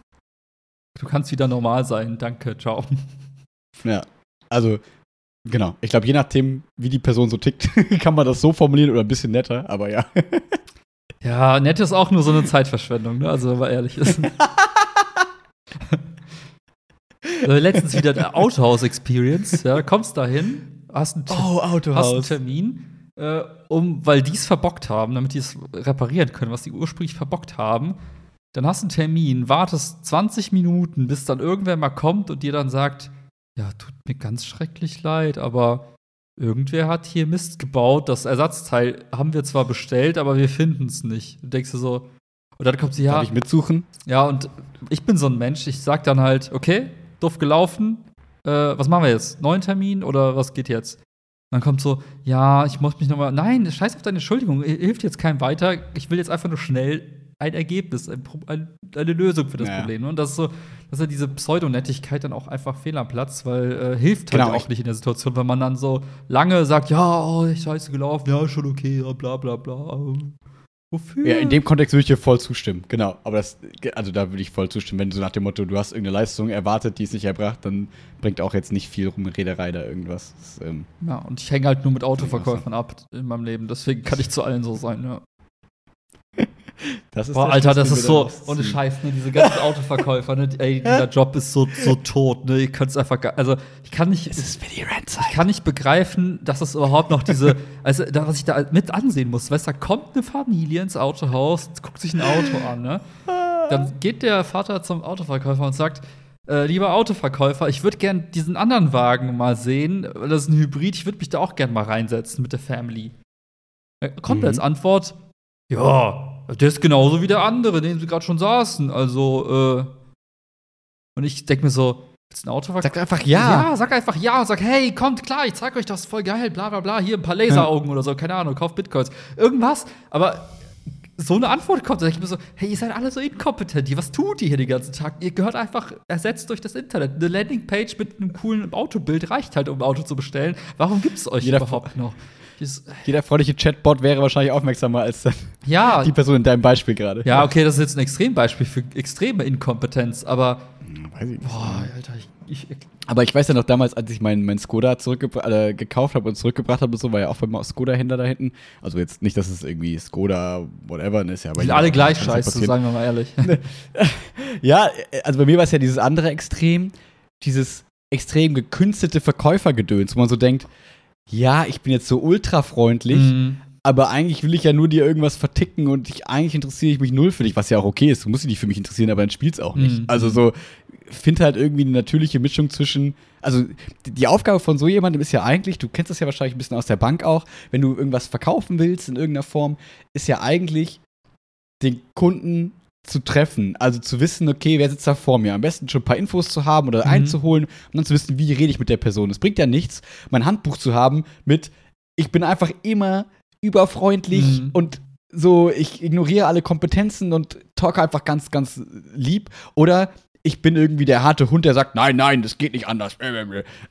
Speaker 2: du kannst wieder normal sein. Danke, ciao.
Speaker 1: Ja, also genau. Ich glaube, je nachdem, wie die Person so tickt, kann man das so formulieren oder ein bisschen netter, aber ja.
Speaker 2: Ja, nett ist auch nur so eine Zeitverschwendung, ne? Also, wenn man ehrlich ist. Also letztens wieder der Autohaus-Experience. Ja, kommst da hin, hast einen,
Speaker 1: Oh, Autohaus.
Speaker 2: hast einen Termin, äh, um, weil die es verbockt haben, damit die es reparieren können, was die ursprünglich verbockt haben. Dann hast du einen Termin, wartest 20 Minuten, bis dann irgendwer mal kommt und dir dann sagt, ja, tut mir ganz schrecklich leid, aber irgendwer hat hier Mist gebaut. Das Ersatzteil haben wir zwar bestellt, aber wir finden es nicht. Du denkst dir so, und dann kommt sie, ja,
Speaker 1: Darf ich mitsuchen?
Speaker 2: ja, und ich bin so ein Mensch, ich sag dann halt, okay, doof gelaufen, äh, was machen wir jetzt? Neuen Termin oder was geht jetzt? Dann kommt so, ja, ich muss mich nochmal, nein, scheiß auf deine Entschuldigung, hilft jetzt keinem weiter, ich will jetzt einfach nur schnell ein Ergebnis, ein, ein, eine Lösung für das
Speaker 1: Ja.
Speaker 2: Problem. ne? Und das ist so, dass ja diese Pseudonettigkeit dann auch einfach fehl am Platz, weil äh, hilft
Speaker 1: Genau,
Speaker 2: halt auch
Speaker 1: ich-
Speaker 2: nicht in der Situation, wenn man dann so lange sagt, ja, oh, ich scheiße gelaufen, ja, schon okay, ja, bla bla bla. Wofür?
Speaker 1: Ja, in dem Kontext würde ich dir voll zustimmen, genau. Aber das, also da würde ich voll zustimmen, wenn du so nach dem Motto, du hast irgendeine Leistung erwartet, die ist nicht erbracht, dann bringt auch jetzt nicht viel Rumrederei da irgendwas. Das, ähm,
Speaker 2: Ja, und ich hänge halt nur mit Autoverkäufern ab in meinem Leben. Deswegen kann ich zu allen so sein, ja.
Speaker 1: Das ist
Speaker 2: Boah, Alter, das ist so, ohne. Scheiß, ne, diese ganzen Autoverkäufer, ne, ey, dieser Job ist so, so tot, ne, ihr könnt es einfach, also, ich kann nicht,
Speaker 1: Es ist die Rentzeit.
Speaker 2: ich kann nicht begreifen, dass es überhaupt noch diese, also, da, was ich da mit ansehen muss, weißt du, da kommt eine Familie ins Autohaus, guckt sich ein Auto an, ne, dann geht der Vater zum Autoverkäufer und sagt, äh, lieber Autoverkäufer, ich würde gern diesen anderen Wagen mal sehen, das ist ein Hybrid, ich würde mich da auch gern mal reinsetzen mit der Family. Da kommt
Speaker 1: Mhm.
Speaker 2: als Antwort, ja, der ist genauso wie der andere, den sie gerade schon saßen, also, äh, und ich denke mir so, willst du ein Autoverkäufer?
Speaker 1: Sag einfach ja.
Speaker 2: Ja, sag einfach ja und sag, hey, kommt klar, ich zeig euch das, voll geil, bla bla bla, hier ein paar Laseraugen oder so, keine Ahnung, kauft Bitcoins. Irgendwas, aber so eine Antwort kommt, da denke ich mir so, hey, ihr seid alle so inkompetent, was tut ihr hier den ganzen Tag? Ihr gehört einfach ersetzt durch das Internet. Eine Landingpage mit einem coolen Autobild reicht halt, um ein Auto zu bestellen. Warum gibt es euch
Speaker 1: Jeder-
Speaker 2: überhaupt noch? Dieses,
Speaker 1: Jeder freundliche Chatbot wäre wahrscheinlich aufmerksamer als
Speaker 2: ja,
Speaker 1: die Person in deinem Beispiel gerade.
Speaker 2: ja, okay, das ist jetzt ein Extrembeispiel für extreme Inkompetenz, aber
Speaker 1: Weiß ich nicht.
Speaker 2: boah, Alter, ich, ich
Speaker 1: Aber ich weiß ja noch damals, als ich meinen mein Skoda äh, gekauft habe und zurückgebracht habe und so, war ja auch beim Skoda-Händler da hinten. Also jetzt nicht, dass es irgendwie Skoda, whatever ist, ja. aber
Speaker 2: sind
Speaker 1: ja,
Speaker 2: alle gleich
Speaker 1: ja
Speaker 2: scheiße,
Speaker 1: passieren.
Speaker 2: sagen wir mal ehrlich.
Speaker 1: Ja, äh, also bei mir war es ja dieses andere Extrem, dieses extrem gekünstelte Verkäufergedöns, wo man so denkt, ja, ich bin jetzt so ultra freundlich,
Speaker 2: Mhm.
Speaker 1: aber eigentlich will ich ja nur dir irgendwas verticken und ich, eigentlich interessiere ich mich null für dich, was ja auch okay ist. Du musst dich nicht für mich interessieren, aber dann spielst auch nicht.
Speaker 2: Mhm.
Speaker 1: Also so, find halt irgendwie eine natürliche Mischung zwischen, also die, die Aufgabe von so jemandem ist ja eigentlich, du kennst das ja wahrscheinlich ein bisschen aus der Bank auch, wenn du irgendwas verkaufen willst in irgendeiner Form, ist ja eigentlich den Kunden zu treffen, also zu wissen, okay, wer sitzt da vor mir, am besten schon ein paar Infos zu haben oder
Speaker 2: Mhm.
Speaker 1: einzuholen und dann zu wissen, wie rede ich mit der Person. Es bringt ja nichts, mein Handbuch zu haben mit, ich bin einfach immer überfreundlich
Speaker 2: Mhm.
Speaker 1: und so, ich ignoriere alle Kompetenzen und talke einfach ganz, ganz lieb. Oder ich bin irgendwie der harte Hund, der sagt, nein, nein, das geht nicht anders.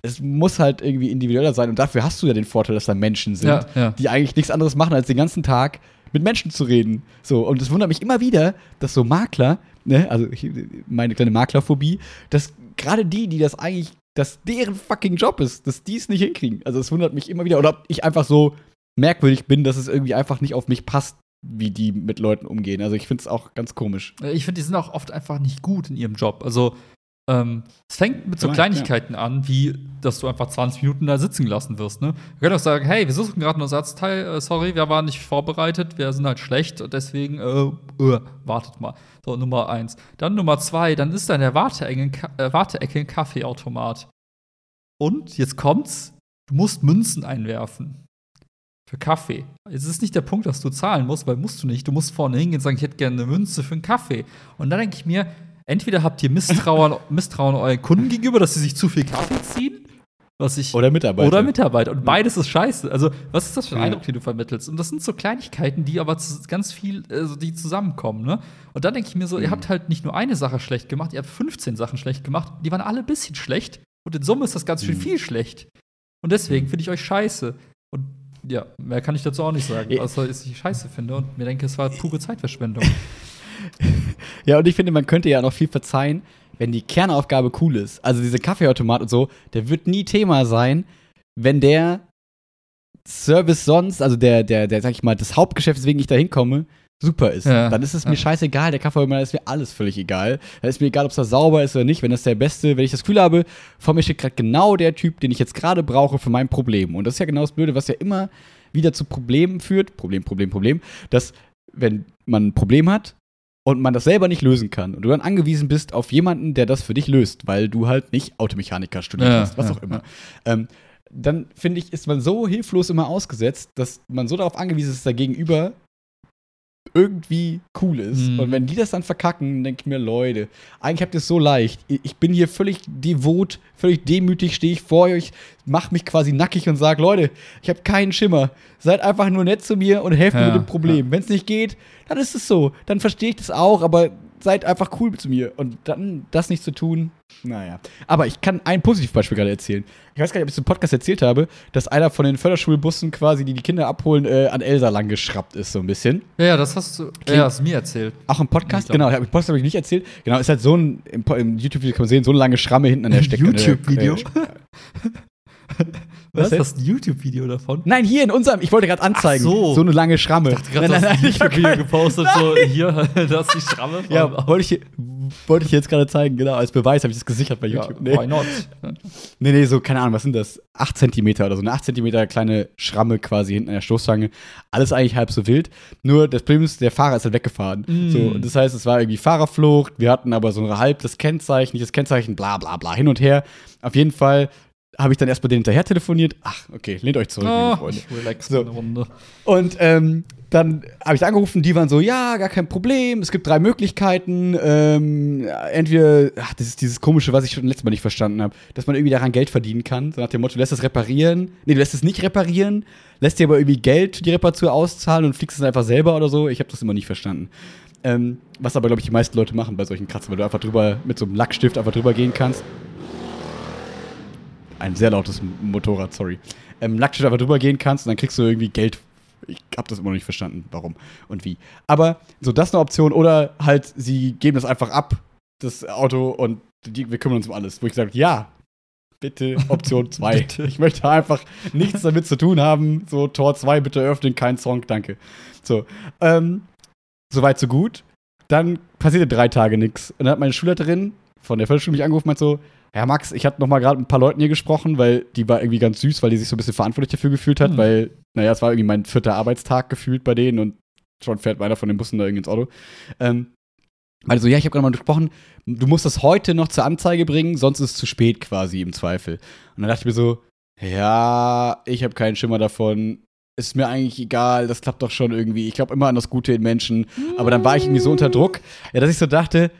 Speaker 1: Es muss halt irgendwie individueller sein. Und dafür hast du ja den Vorteil, dass da Menschen sind,
Speaker 2: Ja, ja.
Speaker 1: die eigentlich nichts anderes machen, als den ganzen Tag mit Menschen zu reden. So, und es wundert mich immer wieder, dass so Makler, ne, also ich, meine kleine Maklerphobie, dass gerade die, die das eigentlich, dass deren fucking Job ist, dass die es nicht hinkriegen. Also es wundert mich immer wieder. Oder ob ich einfach so merkwürdig bin, dass es irgendwie einfach nicht auf mich passt, wie die mit Leuten umgehen. Also ich finde es auch ganz komisch.
Speaker 2: Ich finde, die sind auch oft einfach nicht gut in ihrem Job. Also, ähm, es fängt mit so
Speaker 1: Ja,
Speaker 2: Kleinigkeiten an, wie, dass du einfach 20 Minuten da sitzen gelassen wirst. Ne? Wir können auch sagen, hey, wir suchen gerade ein Ersatzteil, äh, sorry, wir waren nicht vorbereitet, wir sind halt schlecht und deswegen, äh, äh, wartet mal. So, Nummer eins. Dann Nummer zwei, dann ist da in der Warteecke äh, Warteecke ein Kaffeeautomat. Und jetzt kommt's, du musst Münzen einwerfen. Für Kaffee. Es ist nicht der Punkt, dass du zahlen musst, weil musst du nicht. Du musst vorne hingehen und sagen, ich hätte gerne eine Münze für einen Kaffee. Und dann denke ich mir, entweder habt ihr Misstrauen, Misstrauen euren Kunden gegenüber, dass sie sich zu viel Kaffee ziehen, was ich
Speaker 1: Oder Mitarbeiter.
Speaker 2: oder Mitarbeiter. Und beides ist scheiße. Also, was ist das für ein
Speaker 1: Ja.
Speaker 2: Eindruck, den du vermittelst? Und das sind so Kleinigkeiten, die aber ganz viel, also die zusammenkommen, ne? Und dann denke ich mir so, ihr
Speaker 1: Mhm.
Speaker 2: habt halt nicht nur eine Sache schlecht gemacht, ihr habt 15 Sachen schlecht gemacht. Die waren alle ein bisschen schlecht. Und in Summe ist das ganz schön
Speaker 1: Mhm.
Speaker 2: viel schlecht. Und deswegen finde ich euch scheiße. Und ja, mehr kann ich dazu auch nicht sagen,
Speaker 1: Ja.
Speaker 2: außer dass ich scheiße finde und mir denke, es war pure Zeitverschwendung.
Speaker 1: Ja, und ich finde, man könnte ja noch viel verzeihen, wenn die Kernaufgabe cool ist. Also diese Kaffeeautomat und so, der wird nie Thema sein, wenn der Service sonst, also der, der, der, sag ich mal, das Hauptgeschäft, weswegen ich da hinkomme, super ist.
Speaker 2: Ja,
Speaker 1: dann ist es mir
Speaker 2: ja.
Speaker 1: scheißegal, der Kaffee, ist mir alles völlig egal. Dann ist mir egal, ob es da sauber ist oder nicht. Wenn das der Beste, wenn ich das Gefühl habe, vor mir steht gerade genau der Typ, den ich jetzt gerade brauche für mein Problem. Und das ist ja genau das Blöde, was ja immer wieder zu Problemen führt. Problem, Problem, Problem. Dass, wenn man ein Problem hat und man das selber nicht lösen kann und du dann angewiesen bist auf jemanden, der das für dich löst, weil du halt nicht Automechaniker studiert
Speaker 2: Ja,
Speaker 1: hast, was
Speaker 2: ja,
Speaker 1: auch immer. Ähm, dann finde ich, ist man so hilflos immer ausgesetzt, dass man so darauf angewiesen ist, dass der Gegenüber irgendwie cool ist.
Speaker 2: Mhm.
Speaker 1: Und wenn die das dann verkacken, denke ich mir, Leute, eigentlich habt ihr es so leicht. Ich bin hier völlig devot, völlig demütig, stehe ich vor euch, mach mich quasi nackig und sage, Leute, ich habe keinen Schimmer. Seid einfach nur nett zu mir und helft mir
Speaker 2: Ja,
Speaker 1: mit dem Problem. Wenn es nicht geht, dann ist es so. Dann verstehe ich das auch, aber seid einfach cool zu mir. Und dann das nicht zu tun, naja. Aber ich kann ein Positivbeispiel gerade erzählen. Ich weiß gar nicht, ob ich es im Podcast erzählt habe, dass einer von den Förderschulbussen quasi, die die Kinder abholen, äh, an Elsa lang geschraubt ist, so ein bisschen.
Speaker 2: Ja, ja, das hast du. Ja, hast mir erzählt.
Speaker 1: Auch im Podcast, genau, im Podcast habe ich nicht erzählt. Genau, ist halt so ein, im, im YouTube-Video kann man sehen, so eine lange Schramme hinten an der Stecke.
Speaker 2: YouTube-Video?
Speaker 1: Äh,
Speaker 2: Was?
Speaker 1: denn?
Speaker 2: Hast du ein YouTube-Video davon?
Speaker 1: Nein, hier in unserem, ich wollte gerade anzeigen,
Speaker 2: Ach so.
Speaker 1: eine lange Schramme.
Speaker 2: Ich dachte gerade, du hast ein YouTube-Video gepostet, so hier, das ist die Schramme. von-
Speaker 1: Ja, wollte ich, wollte ich jetzt gerade zeigen, genau, als Beweis habe ich das gesichert bei
Speaker 2: Ja,
Speaker 1: YouTube. nee.
Speaker 2: why not?
Speaker 1: nee, nee, so, keine Ahnung, was sind das? 8 Zentimeter oder so, eine 8 Zentimeter kleine Schramme quasi hinten an der Stoßstange. Alles eigentlich halb so wild. Nur das Problem ist, der Fahrer ist halt weggefahren.
Speaker 2: Mm.
Speaker 1: So, und das heißt, es war irgendwie Fahrerflucht, wir hatten aber so ein halb das Kennzeichen, nicht das Kennzeichen, bla bla bla, hin und her. Auf jeden Fall habe ich dann erst bei denen hinterher telefoniert. Ach, okay, lehnt euch zurück, liebe
Speaker 2: Oh,
Speaker 1: Freunde.
Speaker 2: ich relax
Speaker 1: So.
Speaker 2: eine Runde.
Speaker 1: Und ähm, dann habe ich da angerufen, die waren so, ja, gar kein Problem, es gibt drei Möglichkeiten. Ähm, entweder, ach, das ist dieses komische, was ich schon letztes Mal nicht verstanden habe, dass man irgendwie daran Geld verdienen kann. So nach dem Motto, du lässt es reparieren. Nee, du lässt es nicht reparieren, lässt dir aber irgendwie Geld für die Reparatur auszahlen und fliegst es einfach selber oder so. Ich habe das immer nicht verstanden. Ähm, was aber, glaube ich, die meisten Leute machen bei solchen Kratzen, weil du einfach drüber mit so einem Lackstift einfach drüber gehen kannst. Ein sehr lautes Motorrad, sorry. Ähm, Lackstift einfach drüber gehen kannst und dann kriegst du irgendwie Geld. Ich habe das immer noch nicht verstanden, warum und wie. Aber so, das ist eine Option. Oder halt, sie geben das einfach ab, das Auto, und die, wir kümmern uns um alles. Wo ich sage, ja, bitte Option 2.
Speaker 2: Bitte.
Speaker 1: ich möchte einfach nichts damit zu tun haben. So, Tor 2, bitte öffnen, kein Song, danke. So, ähm, soweit, so gut. Dann passierte drei Tage nichts. Und dann hat meine Schulleiterin von der Förderschule mich angerufen und meint so, Herr Max, ich hatte noch mal gerade mit ein paar Leuten hier gesprochen, weil die war irgendwie ganz süß, weil die sich so ein bisschen verantwortlich dafür gefühlt hat,
Speaker 2: Hm.
Speaker 1: weil, naja, es war irgendwie mein vierter Arbeitstag gefühlt bei denen und schon fährt einer von den Bussen da irgendwie ins Auto. Ähm, also ja, ich habe gerade mal gesprochen, du musst das heute noch zur Anzeige bringen, sonst ist es zu spät quasi im Zweifel. Und dann dachte ich mir so, ja, ich habe keinen Schimmer davon. Ist mir eigentlich egal, das klappt doch schon irgendwie. Ich glaube immer an das Gute in Menschen. Aber dann war ich irgendwie so unter Druck, ja, dass ich so dachte,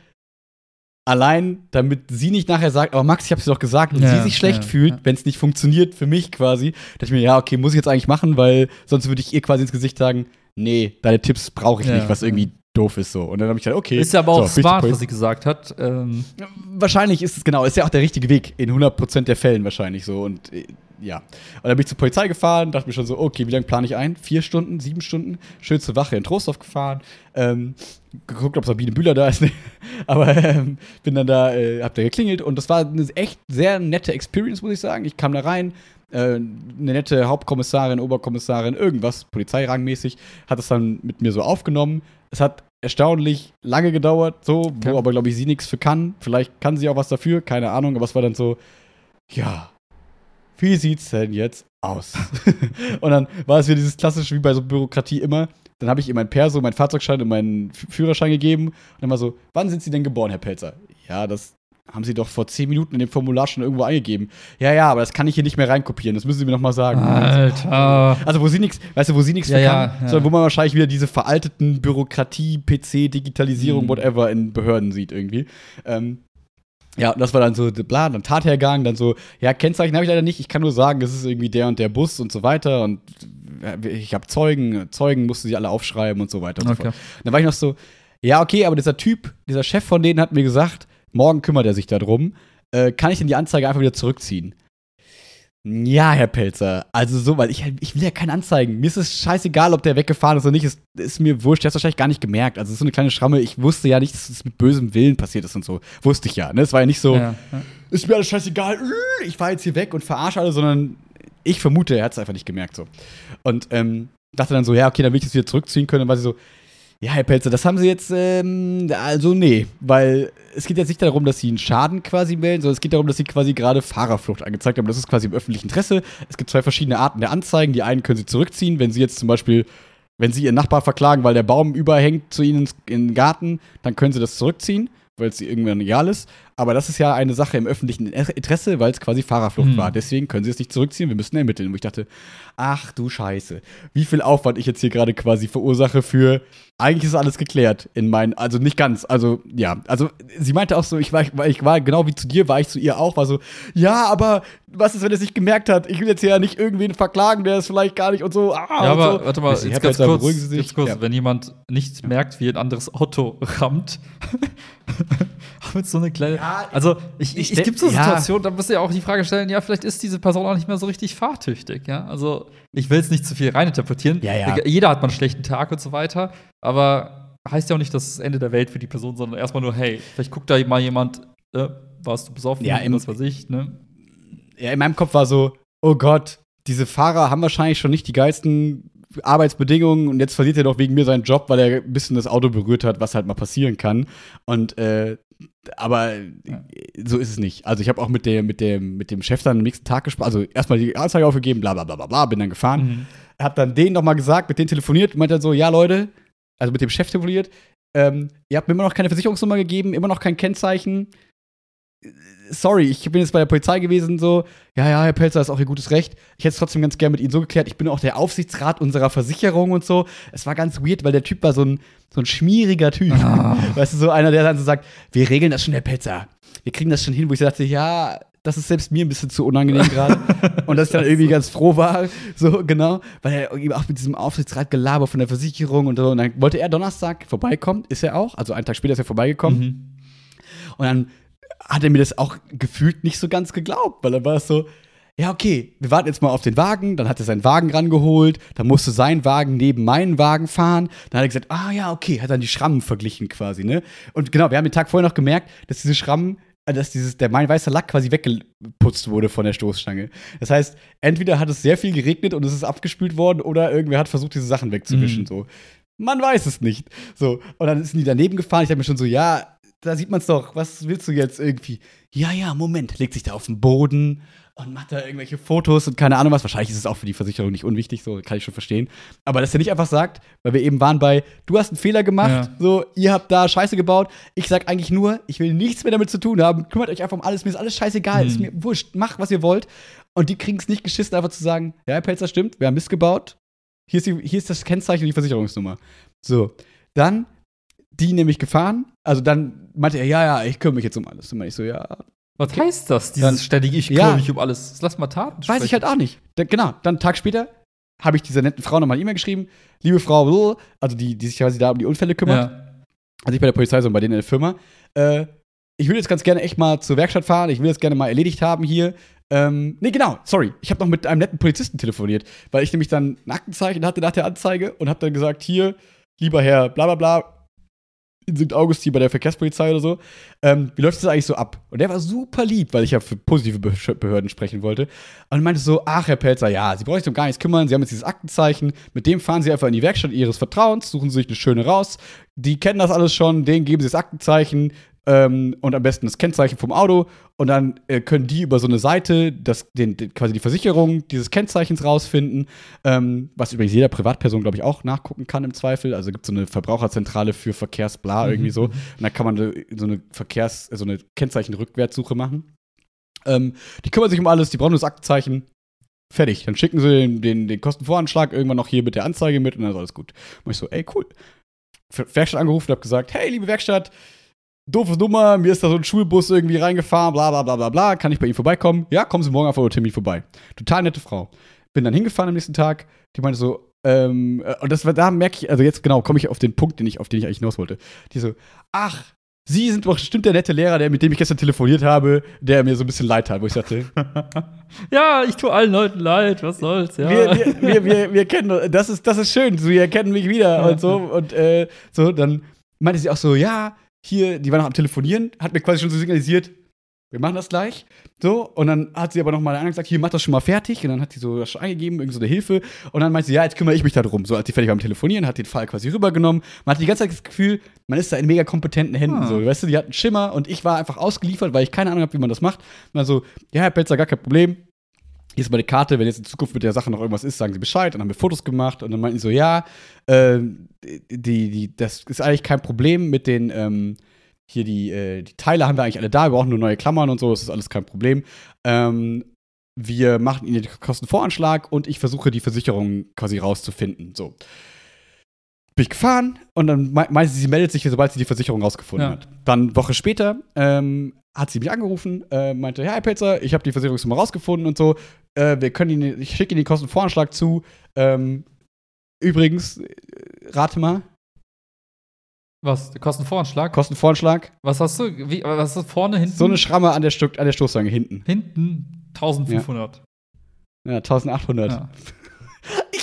Speaker 1: allein damit sie nicht nachher sagt, aber Max, ich habe es doch gesagt, und
Speaker 2: Ja,
Speaker 1: sie sich schlecht
Speaker 2: ja,
Speaker 1: fühlt,
Speaker 2: ja.
Speaker 1: wenn es nicht funktioniert für mich quasi, dachte ich mir, ja, okay, muss ich jetzt eigentlich machen, weil sonst würde ich ihr quasi ins Gesicht sagen, nee, deine Tipps brauche ich nicht, was irgendwie doof ist so. Und dann habe ich gedacht, okay.
Speaker 2: Ist ja aber auch
Speaker 1: so,
Speaker 2: smart, was sie gesagt hat. Ähm,
Speaker 1: Wahrscheinlich ist es genau, ist ja auch der richtige Weg, in 100% der Fällen wahrscheinlich so. Und äh, ja. Und dann bin ich zur Polizei gefahren, dachte mir schon so, okay, wie lange plane ich ein? Vier Stunden, sieben Stunden? Schön zur Wache in Trostorf gefahren. Ähm, geguckt, ob Sabine Bühler da ist. Aber ähm, bin dann da, äh, hab da geklingelt und das war eine echt sehr nette Experience, muss ich sagen. Ich kam da rein, äh, eine nette Hauptkommissarin, Oberkommissarin, irgendwas, polizeirangmäßig, hat das dann mit mir so aufgenommen. Es hat erstaunlich lange gedauert, so,
Speaker 2: Okay.
Speaker 1: wo aber, glaube ich, sie nichts für kann. Vielleicht kann sie auch was dafür, keine Ahnung, aber es war dann so, ja, wie sieht's denn jetzt aus? und dann war es wieder dieses klassische, wie bei so Bürokratie immer. Dann habe ich ihr mein Perso, meinen Fahrzeugschein und meinen Führerschein gegeben. Und dann war so, wann sind Sie denn geboren, Herr Pelzer? Ja, das haben Sie doch vor zehn Minuten in dem Formular schon irgendwo eingegeben. Ja, ja, aber das kann ich hier nicht mehr reinkopieren. Das müssen Sie mir noch mal sagen.
Speaker 2: Alter.
Speaker 1: Also wo sie nichts, weißt du, wo sie nichts
Speaker 2: ja,
Speaker 1: kann,
Speaker 2: ja.
Speaker 1: sondern wo man wahrscheinlich wieder diese veralteten Bürokratie, PC, Digitalisierung,
Speaker 2: Mhm.
Speaker 1: whatever in Behörden sieht irgendwie. Ähm, ja, und das war dann so bla, dann Tathergang, dann so, ja, Kennzeichen habe ich leider nicht, ich kann nur sagen, es ist irgendwie der und der Bus und so weiter und äh, ich habe Zeugen, Zeugen mussten sie alle aufschreiben und so weiter und so
Speaker 2: Okay.
Speaker 1: fort. Dann war ich noch so, ja, okay, aber dieser Typ, dieser Chef von denen hat mir gesagt, morgen kümmert er sich darum, äh, kann ich denn die Anzeige einfach wieder zurückziehen? Ja, Herr Pelzer. Also so, weil ich, ich will ja keine Anzeigen. Mir ist es scheißegal, ob der weggefahren ist oder nicht. Es ist mir wurscht. Der hat wahrscheinlich gar nicht gemerkt. Also es ist so eine kleine Schramme. Ich wusste ja nicht, dass es mit bösem Willen passiert ist und so. Wusste ich ja. Ne? Es war ja nicht so,
Speaker 2: Ja, ja.
Speaker 1: ist mir alles scheißegal. Ich fahre jetzt hier weg und verarsche alle, sondern ich vermute, er hat es einfach nicht gemerkt so. Und ähm, dachte dann so, ja, okay, dann will ich das wieder zurückziehen können. Dann war sie so, Ja, Herr Pelzer, das haben Sie jetzt, ähm, also nee, weil es geht jetzt nicht darum, dass Sie einen Schaden quasi melden, sondern es geht darum, dass Sie quasi gerade Fahrerflucht angezeigt haben. Das ist quasi im öffentlichen Interesse. Es gibt zwei verschiedene Arten der Anzeigen. Die einen können Sie zurückziehen, wenn Sie jetzt zum Beispiel, wenn Sie Ihren Nachbar verklagen, weil der Baum überhängt zu Ihnen in den Garten, dann können Sie das zurückziehen, weil es irgendwann egal ist. Aber das ist ja eine Sache im öffentlichen Interesse, weil es quasi Fahrerflucht
Speaker 2: Hm.
Speaker 1: war. Deswegen können Sie es nicht zurückziehen, wir müssen ermitteln. Wo ich dachte, ach du Scheiße, wie viel Aufwand ich jetzt hier gerade quasi verursache für, eigentlich ist alles geklärt in meinen, also nicht ganz, also ja, also sie meinte auch so, ich war, ich war genau wie zu dir, war ich zu ihr auch, war so, ja, aber was ist, wenn er es nicht gemerkt hat? Ich will jetzt hier ja nicht irgendwen verklagen, der es vielleicht gar nicht und so, ah,
Speaker 2: Ja,
Speaker 1: und
Speaker 2: aber
Speaker 1: so.
Speaker 2: warte mal, jetzt ganz
Speaker 1: da
Speaker 2: kurz,
Speaker 1: beruhigen Sie sich.
Speaker 2: ganz kurz
Speaker 1: Ja.
Speaker 2: wenn jemand nicht merkt, wie ein anderes Auto rammt, mit so eine kleine.
Speaker 1: Ja,
Speaker 2: also, ich, ich, es gibt so
Speaker 1: denk- ja.
Speaker 2: Situationen, da musst du ja auch die Frage stellen, ja, vielleicht ist diese Person auch nicht mehr so richtig fahrtüchtig, ja. Also, ich will jetzt nicht zu viel reininterpretieren.
Speaker 1: Ja, ja.
Speaker 2: Jeder hat mal einen schlechten Tag und so weiter, aber heißt ja auch nicht, dass es das Ende der Welt für die Person, sondern erstmal nur, hey, vielleicht guckt da mal jemand, äh, warst du besoffen,
Speaker 1: Ja, im-
Speaker 2: was weiß ich, ne?
Speaker 1: ja, in meinem Kopf war so, oh Gott, diese Fahrer haben wahrscheinlich schon nicht die geilsten Arbeitsbedingungen und jetzt verliert er doch wegen mir seinen Job, weil er ein bisschen das Auto berührt hat, was halt mal passieren kann. Und äh, aber
Speaker 2: Ja.
Speaker 1: so ist es nicht. Also ich habe auch mit dem, mit dem, mit dem Chef dann am nächsten Tag gesprochen, also erstmal die Anzeige aufgegeben, bla bla bla bla bin dann gefahren.
Speaker 2: Mhm.
Speaker 1: Hab dann denen nochmal gesagt, mit denen telefoniert, meinte dann so, ja Leute, also mit dem Chef telefoniert, ähm, ihr habt mir immer noch keine Versicherungsnummer gegeben, immer noch kein Kennzeichen. Sorry, ich bin jetzt bei der Polizei gewesen, so, ja, ja, Herr Pelzer, ist auch Ihr gutes Recht. Ich hätte es trotzdem ganz gerne mit Ihnen so geklärt. Ich bin auch der Aufsichtsrat unserer Versicherung und so. Es war ganz weird, weil der Typ war so ein, so ein schmieriger Typ.
Speaker 2: Ah.
Speaker 1: Weißt du, so einer, der dann so sagt, wir regeln das schon, Herr Pelzer. Wir kriegen das schon hin, wo ich so dachte, ja, das ist selbst mir ein bisschen zu unangenehm gerade. und dass ich dann irgendwie ganz froh war, so genau, weil er irgendwie auch mit diesem Aufsichtsrat Gelaber von der Versicherung und so. Und dann wollte er Donnerstag vorbeikommen, ist er auch. Also einen Tag später ist er vorbeigekommen.
Speaker 2: Mhm.
Speaker 1: Und dann hat er mir das auch gefühlt nicht so ganz geglaubt, weil er war so, ja, okay, wir warten jetzt mal auf den Wagen. Dann hat er seinen Wagen rangeholt. Dann musste sein Wagen neben meinen Wagen fahren. Dann hat er gesagt, ah ja, okay, hat dann die Schrammen verglichen quasi, ne? Und genau, wir haben den Tag vorher noch gemerkt, dass diese Schrammen, äh, dass dieses, der mein weißer Lack quasi weggeputzt wurde von der Stoßstange. Das heißt, entweder hat es sehr viel geregnet und es ist abgespült worden oder irgendwer hat versucht, diese Sachen wegzuwischen,
Speaker 2: Mhm.
Speaker 1: so. Man weiß es nicht. So, und dann sind die daneben gefahren. Ich dachte mir schon so, ja, da sieht man es doch. Was willst du jetzt irgendwie? Ja, ja, Moment. Legt sich da auf den Boden und macht da irgendwelche Fotos und keine Ahnung was. Wahrscheinlich ist es auch für die Versicherung nicht unwichtig, so kann ich schon verstehen. Aber dass er nicht einfach sagt, weil wir eben waren bei, du hast einen Fehler gemacht,
Speaker 2: Ja.
Speaker 1: so, ihr habt da Scheiße gebaut. Ich sag eigentlich nur, ich will nichts mehr damit zu tun haben. Kümmert euch einfach um alles, mir ist alles scheißegal.
Speaker 2: Mhm.
Speaker 1: Ist mir wurscht, macht, was ihr wollt. Und die kriegen es nicht geschissen, einfach zu sagen, ja, Herr Pelzer, stimmt, wir haben Mist gebaut. Hier ist, die, hier ist das Kennzeichen und die Versicherungsnummer. So, dann die nämlich gefahren. Also dann meinte er, ja, ja, ich kümmere mich jetzt um alles. Dann meinte ich so, ja,
Speaker 2: Was heißt das, dieses
Speaker 1: Dann-
Speaker 2: ständige Ich
Speaker 1: Ja.
Speaker 2: kümmere mich um alles? Lass mal Taten
Speaker 1: weiß ich halt auch nicht. Dann, genau, dann einen Tag später habe ich dieser netten Frau nochmal eine E-Mail geschrieben. Liebe Frau, also die, die sich quasi da um die Unfälle kümmert.
Speaker 2: Ja.
Speaker 1: Also ich bei der Polizei, sondern bei denen in der Firma. Äh, ich würde jetzt ganz gerne echt mal zur Werkstatt fahren. Ich will das gerne mal erledigt haben hier. Ähm, nee, genau, sorry. Ich habe noch mit einem netten Polizisten telefoniert, weil ich nämlich dann ein Aktenzeichen hatte nach der Anzeige und habe dann gesagt, hier, lieber Herr, bla bla bla, in St. Augustin bei der Verkehrspolizei oder so. Ähm, wie läuft das eigentlich so ab? Und der war super lieb, weil ich ja für positive Be- Behörden sprechen wollte. Und meinte so, ach, Herr Pelzer, ja, Sie brauchen sich um gar nichts kümmern. Sie haben jetzt dieses Aktenzeichen. Mit dem fahren Sie einfach in die Werkstatt Ihres Vertrauens, suchen Sie sich eine schöne raus. Die kennen das alles schon, denen geben Sie das Aktenzeichen ähm, und am besten das Kennzeichen vom Auto. Und dann äh, können die über so eine Seite das, den, den, quasi die Versicherung dieses Kennzeichens rausfinden, ähm, was übrigens jeder Privatperson, glaube ich, auch nachgucken kann im Zweifel. Also gibt es so eine Verbraucherzentrale für Verkehrsbla
Speaker 2: Mhm.
Speaker 1: irgendwie so. Und da kann man so eine Verkehrs-, so eine Kennzeichen-Rückwärtssuche machen. Ähm, die kümmern sich um alles, die brauchen das Aktenzeichen. Fertig. Dann schicken sie den, den, den Kostenvoranschlag irgendwann noch hier mit der Anzeige mit und dann ist alles gut. Und ich so, ey, cool. Werkstatt angerufen und hab gesagt, hey, liebe Werkstatt, doofe Nummer, mir ist da so ein Schulbus irgendwie reingefahren, bla bla bla bla bla, kann ich bei Ihnen vorbeikommen? Ja, kommen Sie morgen auf Euro Termin vorbei. Total nette Frau. Bin dann hingefahren am nächsten Tag, die meinte so, ähm, äh, und das war, da merke ich, also jetzt genau, komme ich auf den Punkt, den ich, auf den ich eigentlich hinaus wollte. Die so, ach, Sie sind doch bestimmt der nette Lehrer, der, mit dem ich gestern telefoniert habe, der mir so ein bisschen leid hat, wo ich dachte,
Speaker 2: ja, ich tue allen Leuten leid, was soll's, ja.
Speaker 1: wir, wir, wir, wir, wir kennen, das ist, das ist schön, Sie erkennen mich wieder
Speaker 2: Ja.
Speaker 1: und so. Und äh, so, dann meinte sie auch so, ja, hier, die war noch am Telefonieren, hat mir quasi schon so signalisiert, wir machen das gleich. So, und dann hat sie aber noch mal gesagt, hier, mach das schon mal fertig. Und dann hat sie so das schon eingegeben, irgend so eine Hilfe. Und dann meinte sie, ja, jetzt kümmere ich mich darum. So, als sie fertig war mit Telefonieren, hat den Fall quasi rübergenommen. Man hat die ganze Zeit das Gefühl, man ist da in mega kompetenten Händen.
Speaker 2: Ah.
Speaker 1: So, weißt du, die hatten Schimmer und ich war einfach ausgeliefert, weil ich keine Ahnung habe, wie man das macht. Und dann so, ja, Herr Pelzer, gar kein Problem. Hier ist meine Karte, wenn jetzt in Zukunft mit der Sache noch irgendwas ist, sagen Sie Bescheid. Dann haben wir Fotos gemacht und dann meinten die so, ja, ähm, die, die, das ist eigentlich kein Problem mit den, ähm, hier die, äh, die Teile haben wir eigentlich alle da, wir brauchen nur neue Klammern und so, das ist alles kein Problem. Ähm, wir machen Ihnen den Kostenvoranschlag und ich versuche die Versicherung quasi rauszufinden. So. Bin ich gefahren und dann mei- meinte sie, sie meldet sich, sobald sie die Versicherung rausgefunden
Speaker 2: Ja.
Speaker 1: hat. Dann Woche später ähm, hat sie mich angerufen, äh, meinte, ja, Herr Pelzer, ich habe die Versicherungsnummer rausgefunden und so. Äh, wir können Ihnen, ich schicke Ihnen den Kostenvoranschlag zu. Ähm, übrigens, äh, rate mal,
Speaker 2: Was? Kostenvoranschlag?
Speaker 1: Kostenvoranschlag,
Speaker 2: Was hast du? Wie, was ist vorne, hinten?
Speaker 1: so eine Schramme an der, Stück, an der Stoßstange hinten.
Speaker 2: hinten 1500.
Speaker 1: Ja, 1800.
Speaker 2: Ja.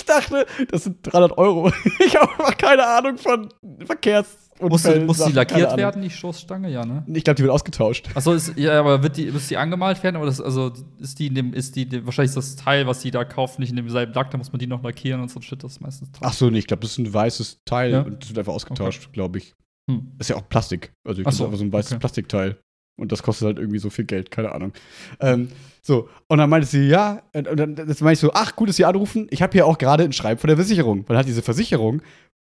Speaker 1: Ich dachte, das sind 300 Euro. Ich habe einfach keine Ahnung von Verkehrsunfällen.
Speaker 2: Muss, die- muss die lackiert werden, die Stoßstange? Ja, ne?
Speaker 1: Ich glaube, die wird ausgetauscht.
Speaker 2: Achso, ja, aber wird die, muss die angemalt werden? Oder das, also ist die in dem, ist die, wahrscheinlich ist das Teil, was die da kauft, nicht in demselben Lack, da muss man die noch lackieren und so ein Shit, das ist meistens teuer.
Speaker 1: Ach so, nee, ich glaube, das ist ein weißes Teil
Speaker 2: Ja.
Speaker 1: und das wird einfach ausgetauscht, glaube ich.
Speaker 2: Hm.
Speaker 1: Ist ja auch Plastik. Also, ich glaube,
Speaker 2: so,
Speaker 1: einfach so ein weißes
Speaker 2: okay.
Speaker 1: Plastikteil. Und das kostet halt irgendwie so viel Geld, keine Ahnung. Ähm, so, und dann meinte sie, ja, und dann das meinte ich so, ach, gut, dass Sie anrufen. Ich habe hier auch gerade ein Schreiben von der Versicherung. Weil hat diese Versicherung,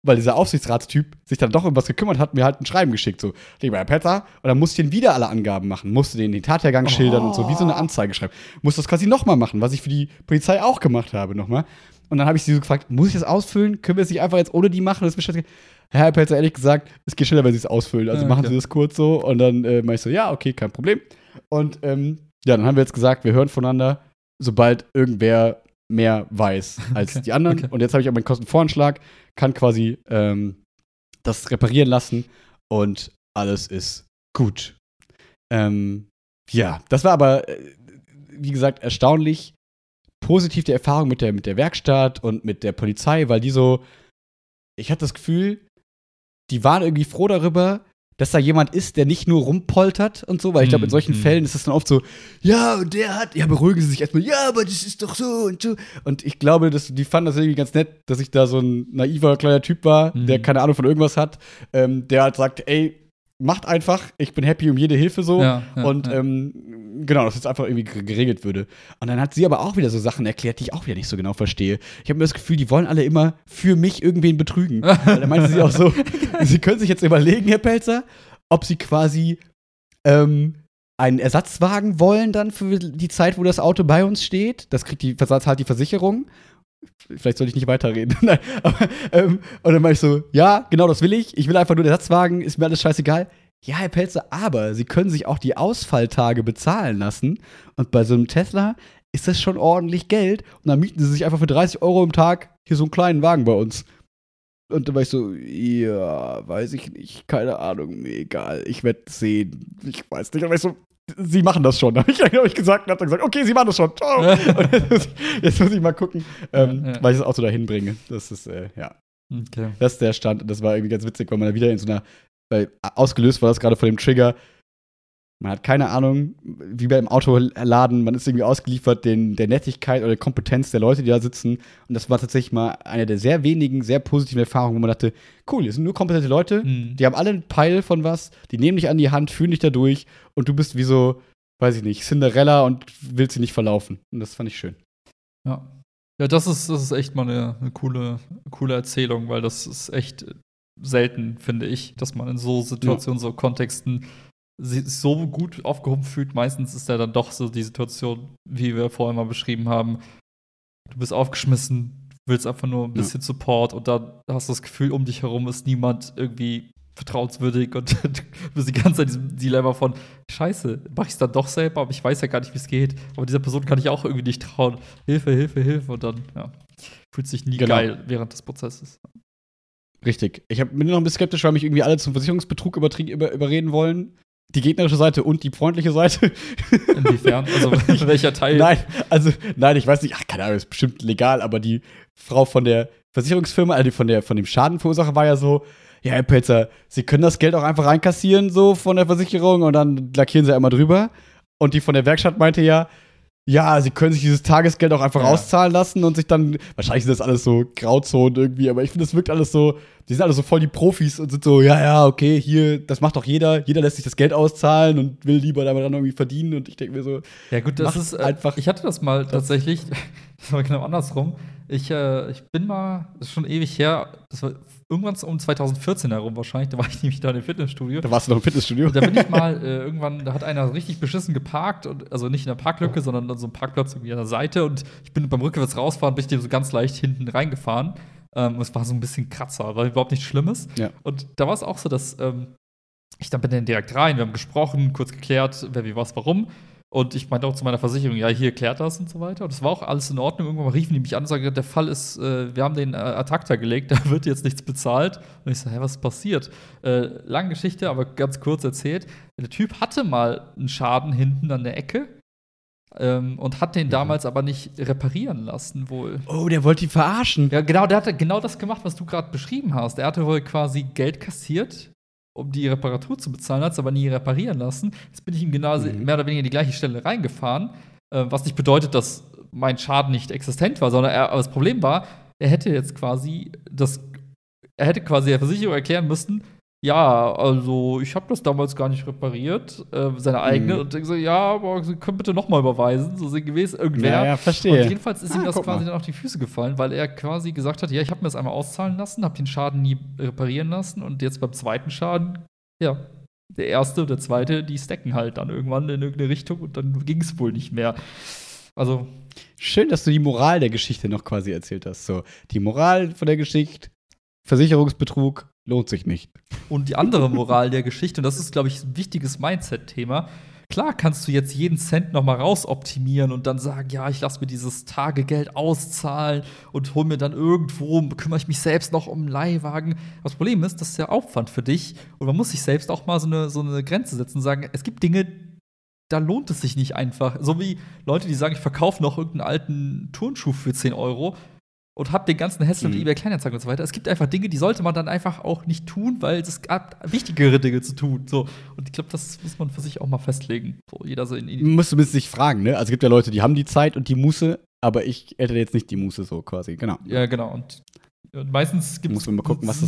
Speaker 1: weil dieser Aufsichtsratstyp sich dann doch um was gekümmert hat, mir halt ein Schreiben geschickt. So, lieber Herr Petzer, und dann musste ich den wieder alle Angaben machen. Musste den, den Tathergang
Speaker 2: Oh.
Speaker 1: schildern und so, wie so eine Anzeige schreiben. Musste das quasi nochmal machen, was ich für die Polizei auch gemacht habe, nochmal. Und dann habe ich sie so gefragt, muss ich das ausfüllen? Können wir es nicht einfach jetzt ohne die machen? Das ist. Herr Pelzer, ehrlich gesagt, es geht schneller, wenn Sie es ausfüllen. Also
Speaker 2: Ja,
Speaker 1: machen
Speaker 2: okay.
Speaker 1: Sie das kurz so. Und dann äh, meinte ich so, ja, okay, kein Problem. Und ähm, ja, dann haben wir jetzt gesagt, wir hören voneinander, sobald irgendwer mehr weiß als
Speaker 2: Okay,
Speaker 1: die anderen.
Speaker 2: okay.
Speaker 1: Und jetzt habe ich auch meinen Kostenvoranschlag, kann quasi ähm, das reparieren lassen und alles ist gut. Ähm, ja, das war aber, äh, wie gesagt, erstaunlich positiv die Erfahrung mit der, mit der Werkstatt und mit der Polizei, weil die so, ich hatte das Gefühl, die waren irgendwie froh darüber, dass da jemand ist, der nicht nur rumpoltert und so, weil ich glaube, in
Speaker 2: Mhm,
Speaker 1: solchen
Speaker 2: mhm.
Speaker 1: Fällen ist es dann oft so, ja, und der hat, ja, beruhigen Sie sich erstmal, ja, aber das ist doch so und so. Und ich glaube, dass, die fanden das irgendwie ganz nett, dass ich da so ein naiver kleiner Typ war,
Speaker 2: Mhm.
Speaker 1: der keine Ahnung von irgendwas hat, ähm, der halt sagt, ey, macht einfach, ich bin happy um jede Hilfe so.
Speaker 2: Ja, ja,
Speaker 1: und
Speaker 2: ja.
Speaker 1: ähm, genau, dass jetzt einfach irgendwie ger- geregelt würde. Und dann hat sie aber auch wieder so Sachen erklärt, die ich auch wieder nicht so genau verstehe. Ich habe mir das Gefühl, die wollen alle immer für mich irgendwen betrügen. Weil da meinte sie auch so, sie können sich jetzt überlegen, Herr Pelzer, ob sie quasi ähm, einen Ersatzwagen wollen dann für die Zeit, wo das Auto bei uns steht. Das kriegt die, zahlt die Versicherung. Vielleicht soll ich nicht weiterreden. Nein, aber, ähm, und dann war ich so, ja, genau das will ich. Ich will einfach nur den Ersatzwagen, ist mir alles scheißegal. Ja, Herr Pelzer, aber Sie können sich auch die Ausfalltage bezahlen lassen. Und bei so einem Tesla ist das schon ordentlich Geld. Und dann mieten Sie sich einfach für 30 Euro im Tag hier so einen kleinen Wagen bei uns. Und dann war ich so, ja, weiß ich nicht, keine Ahnung, mir egal, ich werde sehen, ich weiß nicht. Aber ich so, sie machen das schon, habe ich, hab ich gesagt und hab dann gesagt, okay, sie machen das schon, und jetzt, muss ich, jetzt muss ich mal gucken, ähm,
Speaker 2: Ja, ja.
Speaker 1: weil ich das Auto dahin bringe. Das ist, äh, ja,
Speaker 2: Okay.
Speaker 1: das ist der Stand. Und das war irgendwie ganz witzig, weil man da wieder in so einer, weil ausgelöst war das gerade von dem Trigger. Man hat keine Ahnung, wie beim Autoladen, man ist irgendwie ausgeliefert den, der Nettigkeit oder der Kompetenz der Leute, die da sitzen. Und das war tatsächlich mal eine der sehr wenigen, sehr positiven Erfahrungen, wo man dachte, cool, hier sind nur kompetente Leute,
Speaker 2: Mhm.
Speaker 1: die haben alle einen Peil von was, die nehmen dich an die Hand, führen dich da durch und du bist wie so, weiß ich nicht, Cinderella und willst sie nicht verlaufen. Und das fand ich schön.
Speaker 2: Ja. Ja, das ist, das ist echt mal eine, eine coole, coole Erzählung, weil das ist echt selten, finde ich, dass man in so Situationen, so Kontexten sich so gut aufgehoben fühlt. Meistens ist ja dann doch so die Situation, wie wir vorher mal beschrieben haben. Du bist aufgeschmissen, willst einfach nur ein
Speaker 1: Ja.
Speaker 2: bisschen Support und dann hast du das Gefühl, um dich herum ist niemand irgendwie vertrauenswürdig und du bist die ganze Zeit in diesem Dilemma von Scheiße, mach ich es dann doch selber, aber ich weiß ja gar nicht, wie es geht. Aber dieser Person kann ich auch irgendwie nicht trauen. Hilfe, Hilfe, Hilfe. Und dann, ja, fühlt sich nie
Speaker 1: Genau.
Speaker 2: geil während des Prozesses.
Speaker 1: Richtig. Ich hab, bin noch ein bisschen skeptisch, weil mich irgendwie alle zum Versicherungsbetrug über, überreden wollen. Die gegnerische Seite und die freundliche Seite.
Speaker 2: Inwiefern? Also welcher Teil?
Speaker 1: Nein, also, nein, ich weiß nicht, ach, keine Ahnung, ist bestimmt legal, aber die Frau von der Versicherungsfirma, also die von, der, von dem Schadenverursacher war ja so, ja, Herr Pelzer, Sie können das Geld auch einfach reinkassieren, so von der Versicherung und dann lackieren Sie einmal drüber. Und die von der Werkstatt meinte ja, ja, sie können sich dieses Tagesgeld auch einfach
Speaker 2: Ja.
Speaker 1: auszahlen lassen und sich dann, wahrscheinlich sind das alles so Grauzonen irgendwie, aber ich finde, es wirkt alles so, die sind alle so voll die Profis und sind so, ja, ja, okay, hier, das macht doch jeder, jeder lässt sich das Geld auszahlen und will lieber damit dann irgendwie verdienen und ich denke mir so,
Speaker 2: Ja, gut, das ist äh,
Speaker 1: einfach
Speaker 2: Ich hatte das mal tatsächlich, das war genau andersrum. Ich, äh, ich bin mal, das ist schon ewig her, das war irgendwann um 2014 herum wahrscheinlich, da war ich nämlich da im Fitnessstudio.
Speaker 1: da warst du noch im Fitnessstudio.
Speaker 2: Und da bin ich mal äh, irgendwann, da hat einer richtig beschissen geparkt, und, also nicht in der Parklücke, sondern an so einem Parkplatz irgendwie an der Seite. Und ich bin beim rückwärts rausfahren, bin ich dem so ganz leicht hinten reingefahren. Ähm, es war so ein bisschen Kratzer, war überhaupt nichts Schlimmes.
Speaker 1: Ja.
Speaker 2: Und da war es auch so, dass ähm, ich dann bin dann direkt rein, wir haben gesprochen, kurz geklärt, wer wie was, warum. Und ich meinte auch zu meiner Versicherung, ja, hier klärt das und so weiter. Und das war auch alles in Ordnung. Irgendwann riefen die mich an und sagten, der Fall ist, äh, wir haben den äh, Attrakta gelegt, da wird jetzt nichts bezahlt. Und ich so, hä, was ist passiert? Äh, lange Geschichte, aber ganz kurz erzählt. Der Typ hatte mal einen Schaden hinten an der Ecke ähm, und hat den damals aber nicht reparieren lassen, wohl.
Speaker 1: Oh, der wollte die verarschen.
Speaker 2: Ja, genau, der hatte genau das gemacht, was du gerade beschrieben hast. Er hatte wohl quasi Geld kassiert, um die Reparatur zu bezahlen, hat es aber nie reparieren lassen. Jetzt bin ich ihm genau
Speaker 1: Mhm.
Speaker 2: mehr oder weniger in die gleiche Stelle reingefahren, äh, was nicht bedeutet, dass mein Schaden nicht existent war, sondern er, aber das Problem war, er hätte jetzt quasi das, er hätte quasi der Versicherung erklären müssen, ja, also ich habe das damals gar nicht repariert, äh, seine eigene,
Speaker 1: Mhm.
Speaker 2: und ich so, ja, aber Sie können bitte noch mal überweisen, so sinngemäß irgendwer.
Speaker 1: Ja, ja, verstehe.
Speaker 2: Und jedenfalls ist ihm
Speaker 1: Ah,
Speaker 2: das
Speaker 1: guck
Speaker 2: quasi
Speaker 1: mal.
Speaker 2: dann auf die Füße gefallen, weil er quasi gesagt hat, ja, ich habe mir das einmal auszahlen lassen, habe den Schaden nie reparieren lassen und jetzt beim zweiten Schaden, ja, der erste und der zweite, die stacken halt dann irgendwann in irgendeine Richtung und dann ging es wohl nicht mehr. Also,
Speaker 1: Schön, dass du die Moral der Geschichte noch quasi erzählt hast. So, die Moral von der Geschichte, Versicherungsbetrug lohnt sich nicht.
Speaker 2: und die andere Moral der Geschichte, und das ist, glaube ich, ein wichtiges Mindset-Thema. Klar kannst du jetzt jeden Cent noch mal rausoptimieren und dann sagen, ja, ich lasse mir dieses Tagegeld auszahlen und hol mir dann irgendwo, kümmere ich mich selbst noch um einen Leihwagen. Das Problem ist, das ist ja Aufwand für dich und man muss sich selbst auch mal so eine, so eine Grenze setzen und sagen, es gibt Dinge, da lohnt es sich nicht einfach. So wie Leute, die sagen, ich verkaufe noch irgendeinen alten Turnschuh für 10 Euro und hab den ganzen Hassel
Speaker 1: Mhm.
Speaker 2: mit eBay Kleinanzeigen und so weiter. Es gibt einfach Dinge, die sollte man dann einfach auch nicht tun, weil es gab wichtigere Dinge zu tun. So. Und ich glaube, das muss man für sich auch mal festlegen. So, jeder so in, in
Speaker 1: Musst du sich fragen, ne? Also es gibt ja Leute, die haben die Zeit und die Muße, aber ich hätte jetzt nicht die Muße so quasi, genau.
Speaker 2: Ja, genau. Und, und meistens gibt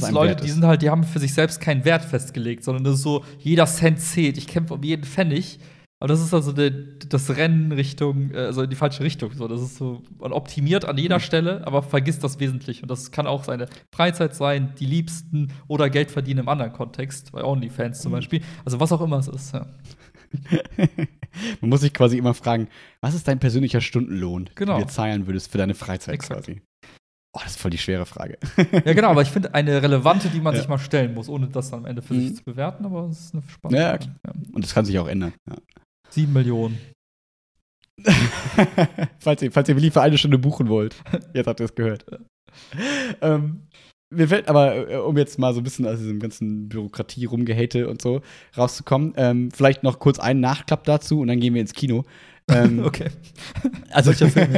Speaker 1: einem
Speaker 2: Leute,
Speaker 1: wert
Speaker 2: die sind halt, die haben für sich selbst keinen Wert festgelegt, sondern das ist so, jeder Cent zählt. Ich kämpfe um jeden Pfennig. Aber das ist also der, das Rennen Richtung, äh, also in die falsche Richtung. So, das ist so, man optimiert an jeder
Speaker 1: Mhm.
Speaker 2: Stelle, aber vergisst das Wesentliche. Und das kann auch seine Freizeit sein, die Liebsten oder Geld verdienen im anderen Kontext, bei OnlyFans
Speaker 1: Mhm.
Speaker 2: zum Beispiel. Also was auch immer es ist. Ja.
Speaker 1: Man muss sich quasi immer fragen, was ist dein persönlicher Stundenlohn,
Speaker 2: Genau.
Speaker 1: den du dir zahlen würdest für deine Freizeit
Speaker 2: Exakt.
Speaker 1: quasi? Oh, das ist voll die schwere Frage.
Speaker 2: ja, genau, aber ich finde eine relevante, die man
Speaker 1: Ja.
Speaker 2: sich mal stellen muss, ohne das dann am Ende für
Speaker 1: Mhm.
Speaker 2: sich zu bewerten, aber es ist eine spannende
Speaker 1: Ja,
Speaker 2: Frage. Ja.
Speaker 1: Und das kann sich auch ändern. Ja.
Speaker 2: Sieben Millionen.
Speaker 1: falls, ihr, falls ihr Willi für eine Stunde buchen wollt. Jetzt habt ihr es gehört. ähm, mir fällt aber, äh, um jetzt mal so ein bisschen aus diesem ganzen Bürokratie rumgehate und so rauszukommen, ähm, vielleicht noch kurz einen Nachklapp dazu und dann gehen wir ins Kino. Ähm,
Speaker 2: Okay.
Speaker 1: Also,
Speaker 2: Solcher Film,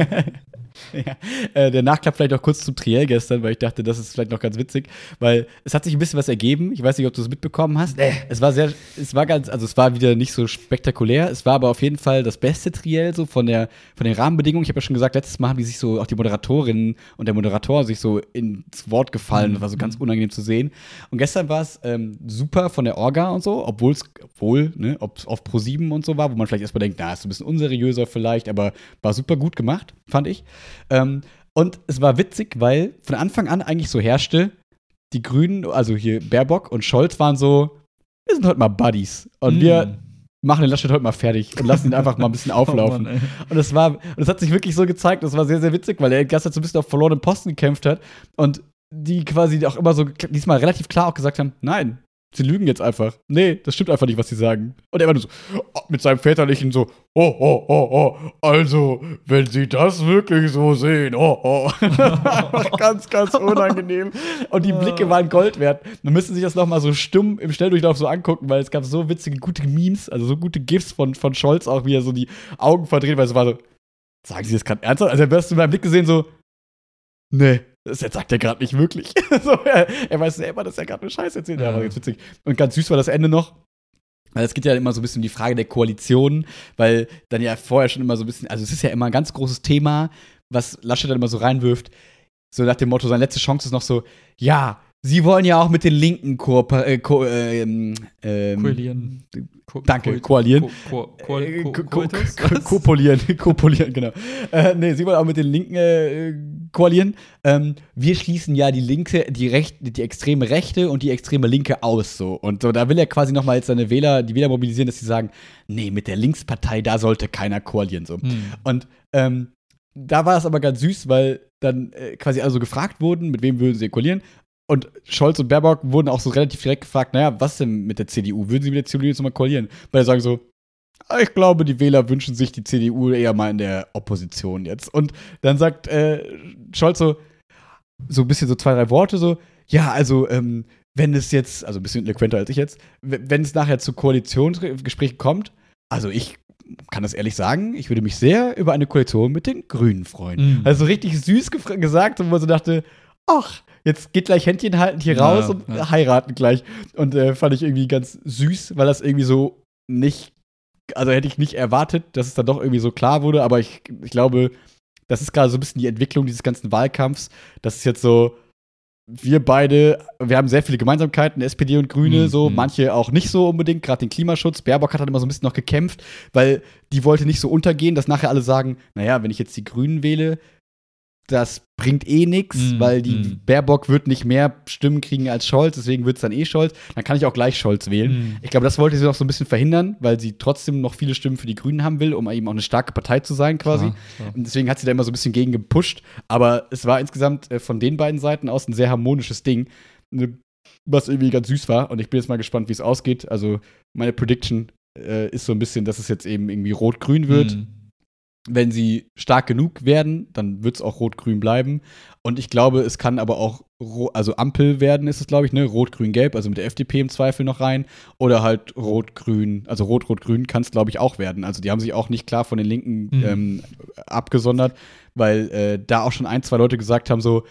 Speaker 1: ja. äh, der Nachklapp vielleicht auch kurz zum Triell gestern, weil ich dachte, das ist vielleicht noch ganz witzig, weil es hat sich ein bisschen was ergeben. Ich weiß nicht, ob du es mitbekommen hast. Es war sehr, es war ganz, also es war wieder nicht so spektakulär. Es war aber auf jeden Fall das beste Triell so von der, von den Rahmenbedingungen. Ich habe ja schon gesagt, letztes Mal haben die sich so, auch die Moderatorin und der Moderator sich so ins Wort gefallen. Das war so ganz unangenehm zu sehen. Und gestern war es ähm, super von der Orga und so, obwohl es, obwohl, ne, ob es auf Pro 7 und so war, wo man vielleicht erstmal denkt, na, ist ein bisschen unseriöser vielleicht, aber war super gut gemacht, fand ich. Ähm, und es war witzig, weil von Anfang an eigentlich so herrschte, die Grünen, also hier Baerbock und Scholz waren so, wir sind heute mal Buddies. Und wir
Speaker 2: Mm.
Speaker 1: machen den Laschet heute mal fertig und lassen ihn einfach mal ein bisschen auflaufen.
Speaker 2: Oh Mann.
Speaker 1: Und es war, und es hat sich wirklich so gezeigt, das war sehr, sehr witzig, weil er die ganze Zeit so ein bisschen auf verlorenen Posten gekämpft hat und die quasi auch immer so diesmal relativ klar auch gesagt haben, nein, sie lügen jetzt einfach. Nee, das stimmt einfach nicht, was sie sagen. Und er war nur so, oh, mit seinem väterlichen so, oh, oh, oh, oh, also, wenn sie das wirklich so sehen, oh, oh. ganz, ganz unangenehm. Und die Blicke waren Gold wert. Man müsste sich das nochmal so stumm im Schnelldurchlauf so angucken, weil es gab so witzige, gute Memes, also so gute GIFs von, von Scholz auch, wie er so die Augen verdreht, weil es war so, sagen Sie das gerade ernsthaft? Also, hast du in meinem Blick gesehen, so, nee, das sagt er gerade nicht wirklich. so, er, er weiß selber, dass er gerade eine Scheiße erzählt. Ja, war ganz witzig. Und ganz süß war das Ende noch. Weil es geht ja immer so ein bisschen um die Frage der Koalition, weil dann ja vorher schon immer so ein bisschen, also es ist ja immer ein ganz großes Thema, was Laschet dann immer so reinwirft, so nach dem Motto, seine letzte Chance ist noch so, ja, Sie wollen ja auch mit den Linken kooper äh, ko ähm, ähm,
Speaker 2: Koalieren.
Speaker 1: Ko danke, koalieren.
Speaker 2: Ko ko
Speaker 1: Äh,
Speaker 2: ko
Speaker 1: ko- ko- Kopolieren, kopolieren, genau. Äh, nee, sie wollen auch mit den Linken äh, koalieren. Ähm, wir schließen ja die Linke, die Rechte, die extreme Rechte und die extreme Linke aus. So. Und so, da will er quasi nochmal jetzt seine Wähler, die Wähler mobilisieren, dass sie sagen, nee, mit der Linkspartei, da sollte keiner koalieren. So.
Speaker 2: Hm.
Speaker 1: Und ähm, da war es aber ganz süß, weil dann äh, quasi also gefragt wurden, mit wem würden sie koalieren. Und Scholz und Baerbock wurden auch so relativ direkt gefragt, naja, was denn mit der CDU? Würden sie mit der CDU jetzt mal koalieren? Weil sie sagen so, "Ah, ich glaube, die Wähler wünschen sich die CDU eher mal in der Opposition jetzt. Und dann sagt äh, Scholz so, so ein bisschen so zwei, drei Worte so, ja, also, ähm, wenn es jetzt, also ein bisschen eloquenter als ich jetzt, wenn es nachher zu Koalitionsgesprächen kommt, also ich kann das ehrlich sagen, ich würde mich sehr über eine Koalition mit den Grünen freuen.
Speaker 2: Mhm.
Speaker 1: Also richtig süß gesagt, wo man so dachte, ach, jetzt geht gleich Händchen halten hier
Speaker 2: Ja,
Speaker 1: raus und
Speaker 2: ja.
Speaker 1: heiraten gleich. Und äh, fand ich irgendwie ganz süß, weil das irgendwie so nicht, also hätte ich nicht erwartet, dass es dann doch irgendwie so klar wurde, aber ich, ich glaube, das ist gerade so ein bisschen die Entwicklung dieses ganzen Wahlkampfs. Das ist jetzt so, wir beide, wir haben sehr viele Gemeinsamkeiten, SPD und Grüne,
Speaker 2: Mhm,
Speaker 1: so,
Speaker 2: mhm.
Speaker 1: manche auch nicht so unbedingt, gerade den Klimaschutz. Baerbock hat dann immer so ein bisschen noch gekämpft, weil die wollte nicht so untergehen, dass nachher alle sagen, naja, wenn ich jetzt die Grünen wähle, das bringt eh nichts,
Speaker 2: Mhm,
Speaker 1: weil die
Speaker 2: mhm.
Speaker 1: Baerbock wird nicht mehr Stimmen kriegen als Scholz, deswegen wird es dann eh Scholz. Dann kann ich auch gleich Scholz wählen.
Speaker 2: Mhm.
Speaker 1: Ich glaube, das wollte sie noch so ein bisschen verhindern, weil sie trotzdem noch viele Stimmen für die Grünen haben will, um eben auch eine starke Partei zu sein quasi.
Speaker 2: Klar, klar.
Speaker 1: Und deswegen hat sie da immer so ein bisschen gegen gepusht. Aber es war insgesamt äh, von den beiden Seiten aus ein sehr harmonisches Ding, ne, was irgendwie ganz süß war. Und ich bin jetzt mal gespannt, wie es ausgeht. Also meine Prediction äh, ist so ein bisschen, dass es jetzt eben irgendwie rot-grün wird.
Speaker 2: Mhm.
Speaker 1: Wenn sie stark genug werden, dann wird es auch rot-grün bleiben. Und ich glaube, es kann aber auch, also Ampel werden, ist es, glaube ich, ne? Rot-grün-gelb, also mit der FDP im Zweifel noch rein. Oder halt rot-grün, also rot-rot-grün kann es, glaube ich, auch werden. Also die haben sich auch nicht klar von den Linken
Speaker 2: Mhm.
Speaker 1: ähm, abgesondert, weil äh, da auch schon ein, zwei Leute gesagt haben, so,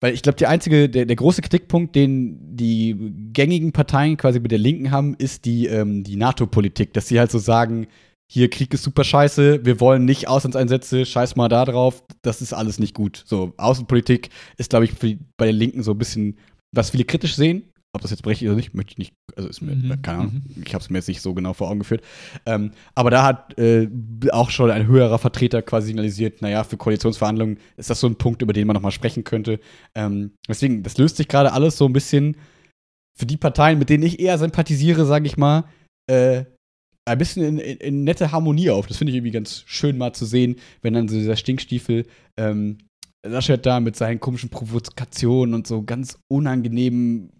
Speaker 1: weil ich glaube, der einzige, der, der große Kritikpunkt, den die gängigen Parteien quasi mit der Linken haben, ist die, ähm, die NATO-Politik, dass sie halt so sagen, hier Krieg ist super scheiße, wir wollen nicht Auslandseinsätze, scheiß mal da drauf, das ist alles nicht gut. So, Außenpolitik ist, glaube ich, die, bei den Linken so ein bisschen, was viele kritisch sehen. Ob das jetzt berechtigt ist oder nicht, möchte ich nicht, also ist mir,
Speaker 2: Mhm,
Speaker 1: keine Ahnung, ich habe es mir jetzt nicht so genau vor Augen geführt. Ähm, aber da hat äh, auch schon ein höherer Vertreter quasi signalisiert, naja, für Koalitionsverhandlungen ist das so ein Punkt, über den man nochmal sprechen könnte. Ähm, deswegen, das löst sich gerade alles so ein bisschen für die Parteien, mit denen ich eher sympathisiere, sage ich mal, äh, ein bisschen in, in, in nette Harmonie auf. Das finde ich irgendwie ganz schön mal zu sehen, wenn dann so dieser Stinkstiefel ähm, Laschet da mit seinen komischen Provokationen und so ganz unangenehmen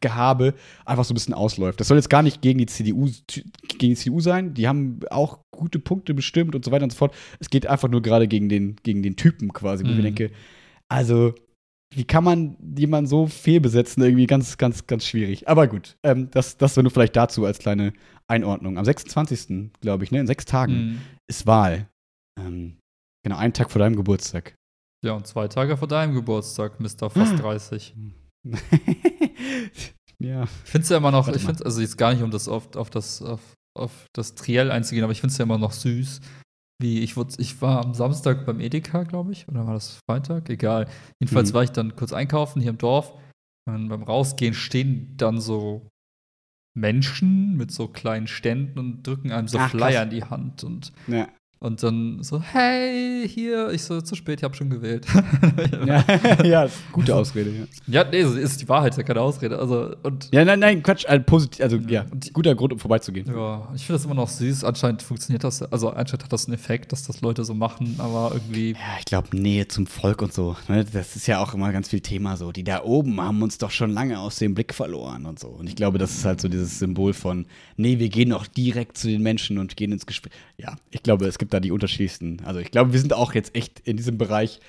Speaker 1: Gehabe einfach so ein bisschen ausläuft. Das soll jetzt gar nicht gegen die CDU, gegen die CDU sein. Die haben auch gute Punkte bestimmt und so weiter und so fort. Es geht einfach nur gerade gegen den, gegen den Typen quasi, wo ich
Speaker 2: Mhm.
Speaker 1: mir denke, also, wie kann man jemanden so fehlbesetzen? Irgendwie ganz, ganz, ganz schwierig. Aber gut, ähm, das, das nur vielleicht dazu als kleine Einordnung. Am 26. glaube ich, ne, in sechs Tagen
Speaker 2: Mhm. ist
Speaker 1: Wahl. Ähm, genau, einen Tag vor deinem Geburtstag.
Speaker 2: Ja, und zwei Tage vor deinem Geburtstag, Mr. Fast 30.
Speaker 1: ja.
Speaker 2: Ich finde es ja immer noch,
Speaker 1: Warte
Speaker 2: ich finde also jetzt gar nicht, um das auf, auf das, auf, auf das Triell einzugehen, aber ich finde es ja immer noch süß. Wie ich, wurd- ich war am Samstag beim Edeka, glaube ich, oder war das Freitag? Egal. Jedenfalls
Speaker 1: Mhm.
Speaker 2: war ich dann kurz einkaufen hier im Dorf. Und beim Rausgehen stehen dann so Menschen mit so kleinen Ständen und drücken einem so
Speaker 1: Ach, krass.
Speaker 2: Flyer in die Hand. Und,
Speaker 1: ja.
Speaker 2: Und dann so, hey, hier, ich so, zu spät, ich habe schon gewählt.
Speaker 1: Ja, ja, gute Ausrede, ja.
Speaker 2: ja, nee, ist die Wahrheit, ja keine Ausrede. Also, und
Speaker 1: Ja, nein, nein, Quatsch, also positiv, also ja, guter Grund, um vorbeizugehen.
Speaker 2: Ja, ich finde das immer noch süß. Anscheinend funktioniert das, also anscheinend hat das einen Effekt, dass das Leute so machen, aber irgendwie.
Speaker 1: Ja, ich glaube, Nähe zum Volk und so. Ne? Das ist ja auch immer ganz viel Thema so. Die da oben haben uns doch schon lange aus dem Blick verloren und so. Und ich glaube, das ist halt so dieses Symbol von, nee, wir gehen auch direkt zu den Menschen und gehen ins Gespräch. Ja, ich glaube, es gibt da die unterschiedlichsten. Also ich glaube, wir sind auch jetzt echt in diesem Bereich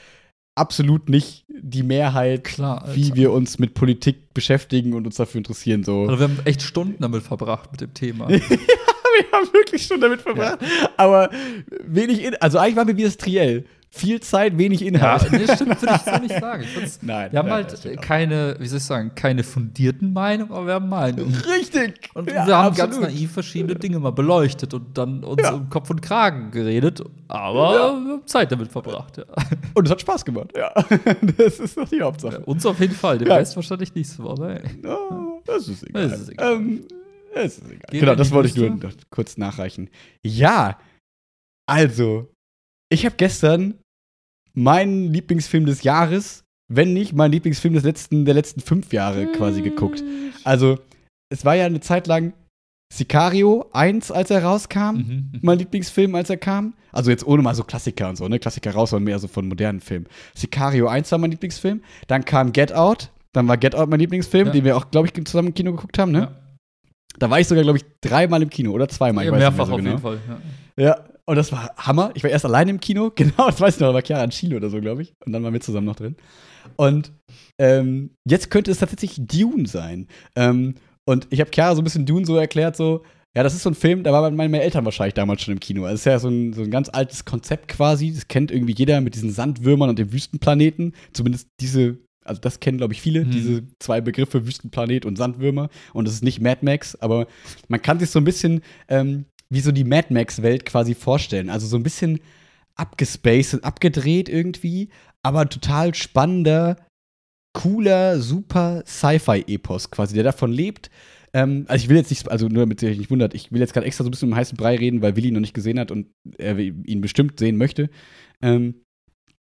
Speaker 1: absolut nicht die Mehrheit,
Speaker 2: Klar,
Speaker 1: wie wir uns mit Politik beschäftigen und uns dafür interessieren. So.
Speaker 2: Also wir haben echt Stunden damit verbracht mit dem Thema.
Speaker 1: wir haben wirklich schon damit verbracht. Aber wenig, in, also eigentlich waren wir wie das Triell. Viel Zeit, wenig
Speaker 2: Ja,
Speaker 1: Inhalt.
Speaker 2: nee, stimmt, würde ich so nicht sagen. Find's,
Speaker 1: Nein.
Speaker 2: wir haben
Speaker 1: nein, das
Speaker 2: halt
Speaker 1: auch.
Speaker 2: keine, wie soll ich sagen, keine fundierten Meinungen, aber wir haben Meinungen.
Speaker 1: Richtig.
Speaker 2: Und
Speaker 1: Ja,
Speaker 2: wir haben ganz
Speaker 1: absolut.
Speaker 2: naiv verschiedene Dinge mal beleuchtet und dann uns
Speaker 1: Ja.
Speaker 2: um Kopf und Kragen geredet, aber
Speaker 1: Ja.
Speaker 2: wir haben Zeit damit verbracht. Ja.
Speaker 1: Und es hat Spaß gemacht. Ja. Das ist doch die Hauptsache.
Speaker 2: Uns auf jeden Fall, den
Speaker 1: Ja.
Speaker 2: Rest wahrscheinlich aber ey.
Speaker 1: Oh, das ist egal.
Speaker 2: Das ist egal.
Speaker 1: Ähm, es ist egal. Genau, das wollte ich nur kurz nachreichen. Ja, also, ich habe gestern meinen Lieblingsfilm des Jahres, wenn nicht mein Lieblingsfilm des letzten, der letzten fünf Jahre quasi geguckt. Also, es war ja eine Zeit lang Sicario 1, als er rauskam.
Speaker 2: Mhm.
Speaker 1: Mein Lieblingsfilm, als er kam. Also jetzt ohne mal so Klassiker und so, ne? Klassiker raus, sondern mehr so von modernen Filmen. Sicario 1 war mein Lieblingsfilm. Dann kam Get Out. Dann war Get Out mein Lieblingsfilm,
Speaker 2: Ja.
Speaker 1: den wir auch, glaube ich, zusammen im Kino geguckt haben, ne?
Speaker 2: Ja.
Speaker 1: Da war ich sogar, glaube ich, dreimal im Kino oder zweimal. Ich
Speaker 2: Ja,
Speaker 1: weiß nicht mehr
Speaker 2: mehrfach
Speaker 1: so
Speaker 2: auf
Speaker 1: genau.
Speaker 2: jeden Fall. Ja.
Speaker 1: Ja, und das war Hammer. Ich war erst alleine im Kino, genau, das weiß ich noch, war Chiara in Chile oder so, glaube ich. Und dann waren wir zusammen noch drin. Und ähm, jetzt könnte es tatsächlich Dune sein. Ähm, und ich habe Chiara so ein bisschen Dune so erklärt, so, ja, das ist so ein Film, da waren meine Eltern wahrscheinlich damals schon im Kino. Also, es ist ja so ein, so ein ganz altes Konzept quasi. Das kennt irgendwie jeder mit diesen Sandwürmern und dem Wüstenplaneten. Zumindest diese, also das kennen, glaube ich, viele,
Speaker 2: Mhm.
Speaker 1: diese zwei Begriffe Wüstenplanet und Sandwürmer. Und es ist nicht Mad Max, aber man kann sich so ein bisschen ähm, wie so die Mad Max-Welt quasi vorstellen. Also so ein bisschen abgespaced und abgedreht irgendwie, aber total spannender, cooler, super Sci-Fi-Epos quasi, der davon lebt. Ähm, also ich will jetzt nicht, also nur damit ihr euch nicht wundert, ich will jetzt gerade extra so ein bisschen um heißen Brei reden, weil Willi ihn noch nicht gesehen hat und er ihn bestimmt sehen möchte. Ähm,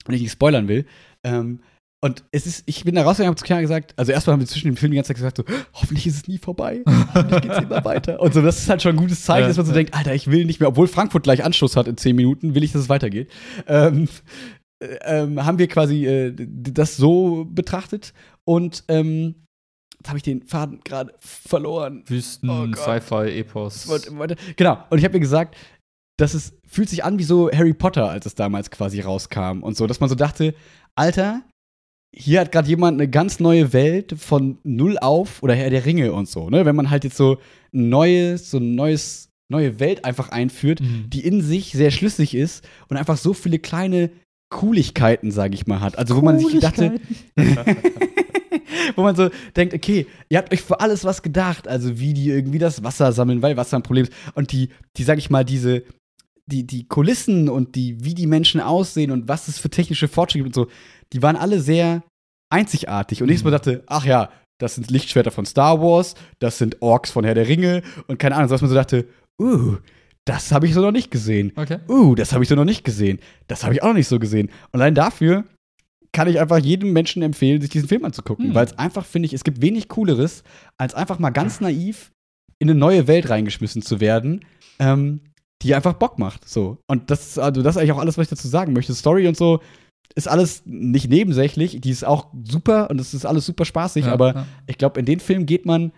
Speaker 1: und ich nicht spoilern will. Ähm, und es ist, ich bin da rausgegangen habe zu Chiara gesagt, also erstmal haben wir zwischen dem Film die ganze Zeit gesagt, so, hoffentlich ist es nie vorbei, hoffentlich geht es immer weiter. Und so, das ist halt schon ein gutes Zeichen,
Speaker 2: Ja,
Speaker 1: dass man so
Speaker 2: ja.
Speaker 1: denkt, Alter, ich will nicht mehr, obwohl Frankfurt gleich Anschluss hat in zehn Minuten, will ich, dass es weitergeht. Ähm, äh, ähm, haben wir quasi äh, das so betrachtet und ähm, jetzt habe ich den Faden gerade verloren.
Speaker 2: Wüsten,
Speaker 1: Oh.
Speaker 2: Sci-Fi-Epos.
Speaker 1: Genau, und ich habe mir gesagt, dass es fühlt sich an wie so Harry Potter, als es damals quasi rauskam und so, dass man so dachte, Alter, hier hat gerade jemand eine ganz neue Welt von null auf oder Herr der Ringe und so, ne? Wenn man halt jetzt so ein neues, so ein neues, neue Welt einfach einführt,
Speaker 2: Mhm.
Speaker 1: die in sich sehr schlüssig ist und einfach so viele kleine Cooligkeiten, sage ich mal, hat. Also wo man sich dachte, wo man so denkt, okay, ihr habt euch für alles was gedacht, also wie die irgendwie das Wasser sammeln, weil Wasser ein Problem ist. Und die, die, sag ich mal, diese, die, die Kulissen und die, wie die Menschen aussehen und was es für technische Fortschritte gibt und so, die waren alle sehr einzigartig. Und ich
Speaker 2: Mhm.
Speaker 1: so dachte, ach ja, das sind Lichtschwerter von Star Wars, das sind Orks von Herr der Ringe und keine Ahnung, so dass man so dachte, uh, das habe ich so noch nicht gesehen
Speaker 2: Okay.
Speaker 1: uh, das habe ich so noch nicht gesehen. Das habe ich auch noch nicht so gesehen. Und allein dafür kann ich einfach jedem Menschen empfehlen, sich diesen Film anzugucken,
Speaker 2: Hm.
Speaker 1: weil es einfach, finde ich, es gibt wenig Cooleres, als einfach mal ganz naiv in eine neue Welt reingeschmissen zu werden, ähm, die einfach Bock macht. So. Und das, ist- also das ist eigentlich auch alles, was ich dazu sagen möchte. Story und so ist alles nicht nebensächlich, die ist auch super und es ist alles super spaßig,
Speaker 2: Ja,
Speaker 1: aber
Speaker 2: ja.
Speaker 1: ich glaube, in den Film geht man,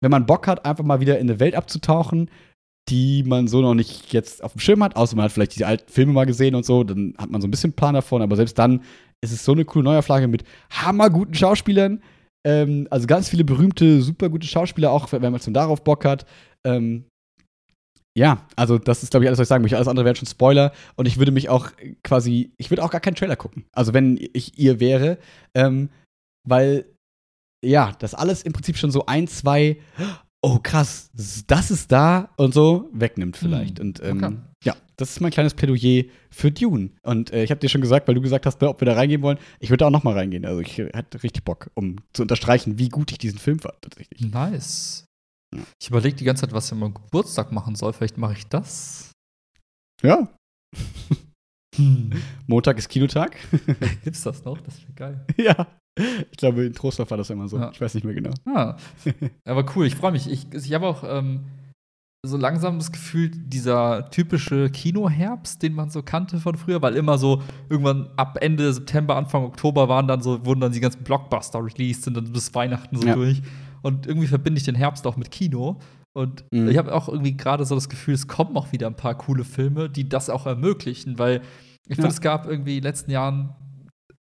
Speaker 1: wenn man Bock hat, einfach mal wieder in eine Welt abzutauchen, die man so noch nicht jetzt auf dem Schirm hat, außer man hat vielleicht diese alten Filme mal gesehen und so, dann hat man so ein bisschen Plan davon, aber selbst dann ist es so eine coole Neuauflage mit hammerguten Schauspielern, ähm, also ganz viele berühmte, super gute Schauspieler, auch wenn man schon darauf Bock hat. Ähm, ja, also das ist, glaube ich, alles, was ich sagen möchte. Alles andere wären schon Spoiler. Und ich würde mich auch quasi, ich würde auch gar keinen Trailer gucken. Also wenn ich ihr wäre, ähm, weil ja, das alles im Prinzip schon so ein, zwei, oh krass, das ist da und so wegnimmt vielleicht.
Speaker 2: Hm,
Speaker 1: Und ähm,
Speaker 2: okay.
Speaker 1: ja, das ist mein kleines Plädoyer für Dune. Und äh, ich habe dir schon gesagt, weil du gesagt hast, ne, ob wir da reingehen wollen, ich würde da auch noch mal reingehen. Also ich hatte richtig Bock, um zu unterstreichen, wie gut ich diesen Film fand tatsächlich.
Speaker 2: Nice. Ich überlege die ganze Zeit, was ich an meinem Geburtstag machen soll. Vielleicht mache ich das.
Speaker 1: Ja,
Speaker 2: Hm.
Speaker 1: Montag ist Kinotag.
Speaker 2: Gibt's das noch? Das wäre geil.
Speaker 1: ja. Ich glaube, in Trostorf war das immer so.
Speaker 2: Ja.
Speaker 1: Ich weiß nicht mehr genau.
Speaker 2: Ah, aber cool, ich freue mich. Ich, ich habe auch ähm, so langsam das Gefühl, dieser typische Kinoherbst, den man so kannte von früher, weil immer so irgendwann ab Ende September, Anfang Oktober waren dann so, wurden dann die ganzen Blockbuster released, sind dann bis Weihnachten so
Speaker 1: Ja.
Speaker 2: durch. Und irgendwie verbinde ich den Herbst auch mit Kino. Und
Speaker 1: Mhm.
Speaker 2: ich habe auch irgendwie gerade so das Gefühl, es kommen auch wieder ein paar coole Filme, die das auch ermöglichen, weil ich finde,
Speaker 1: Ja.
Speaker 2: es gab irgendwie in den letzten Jahren,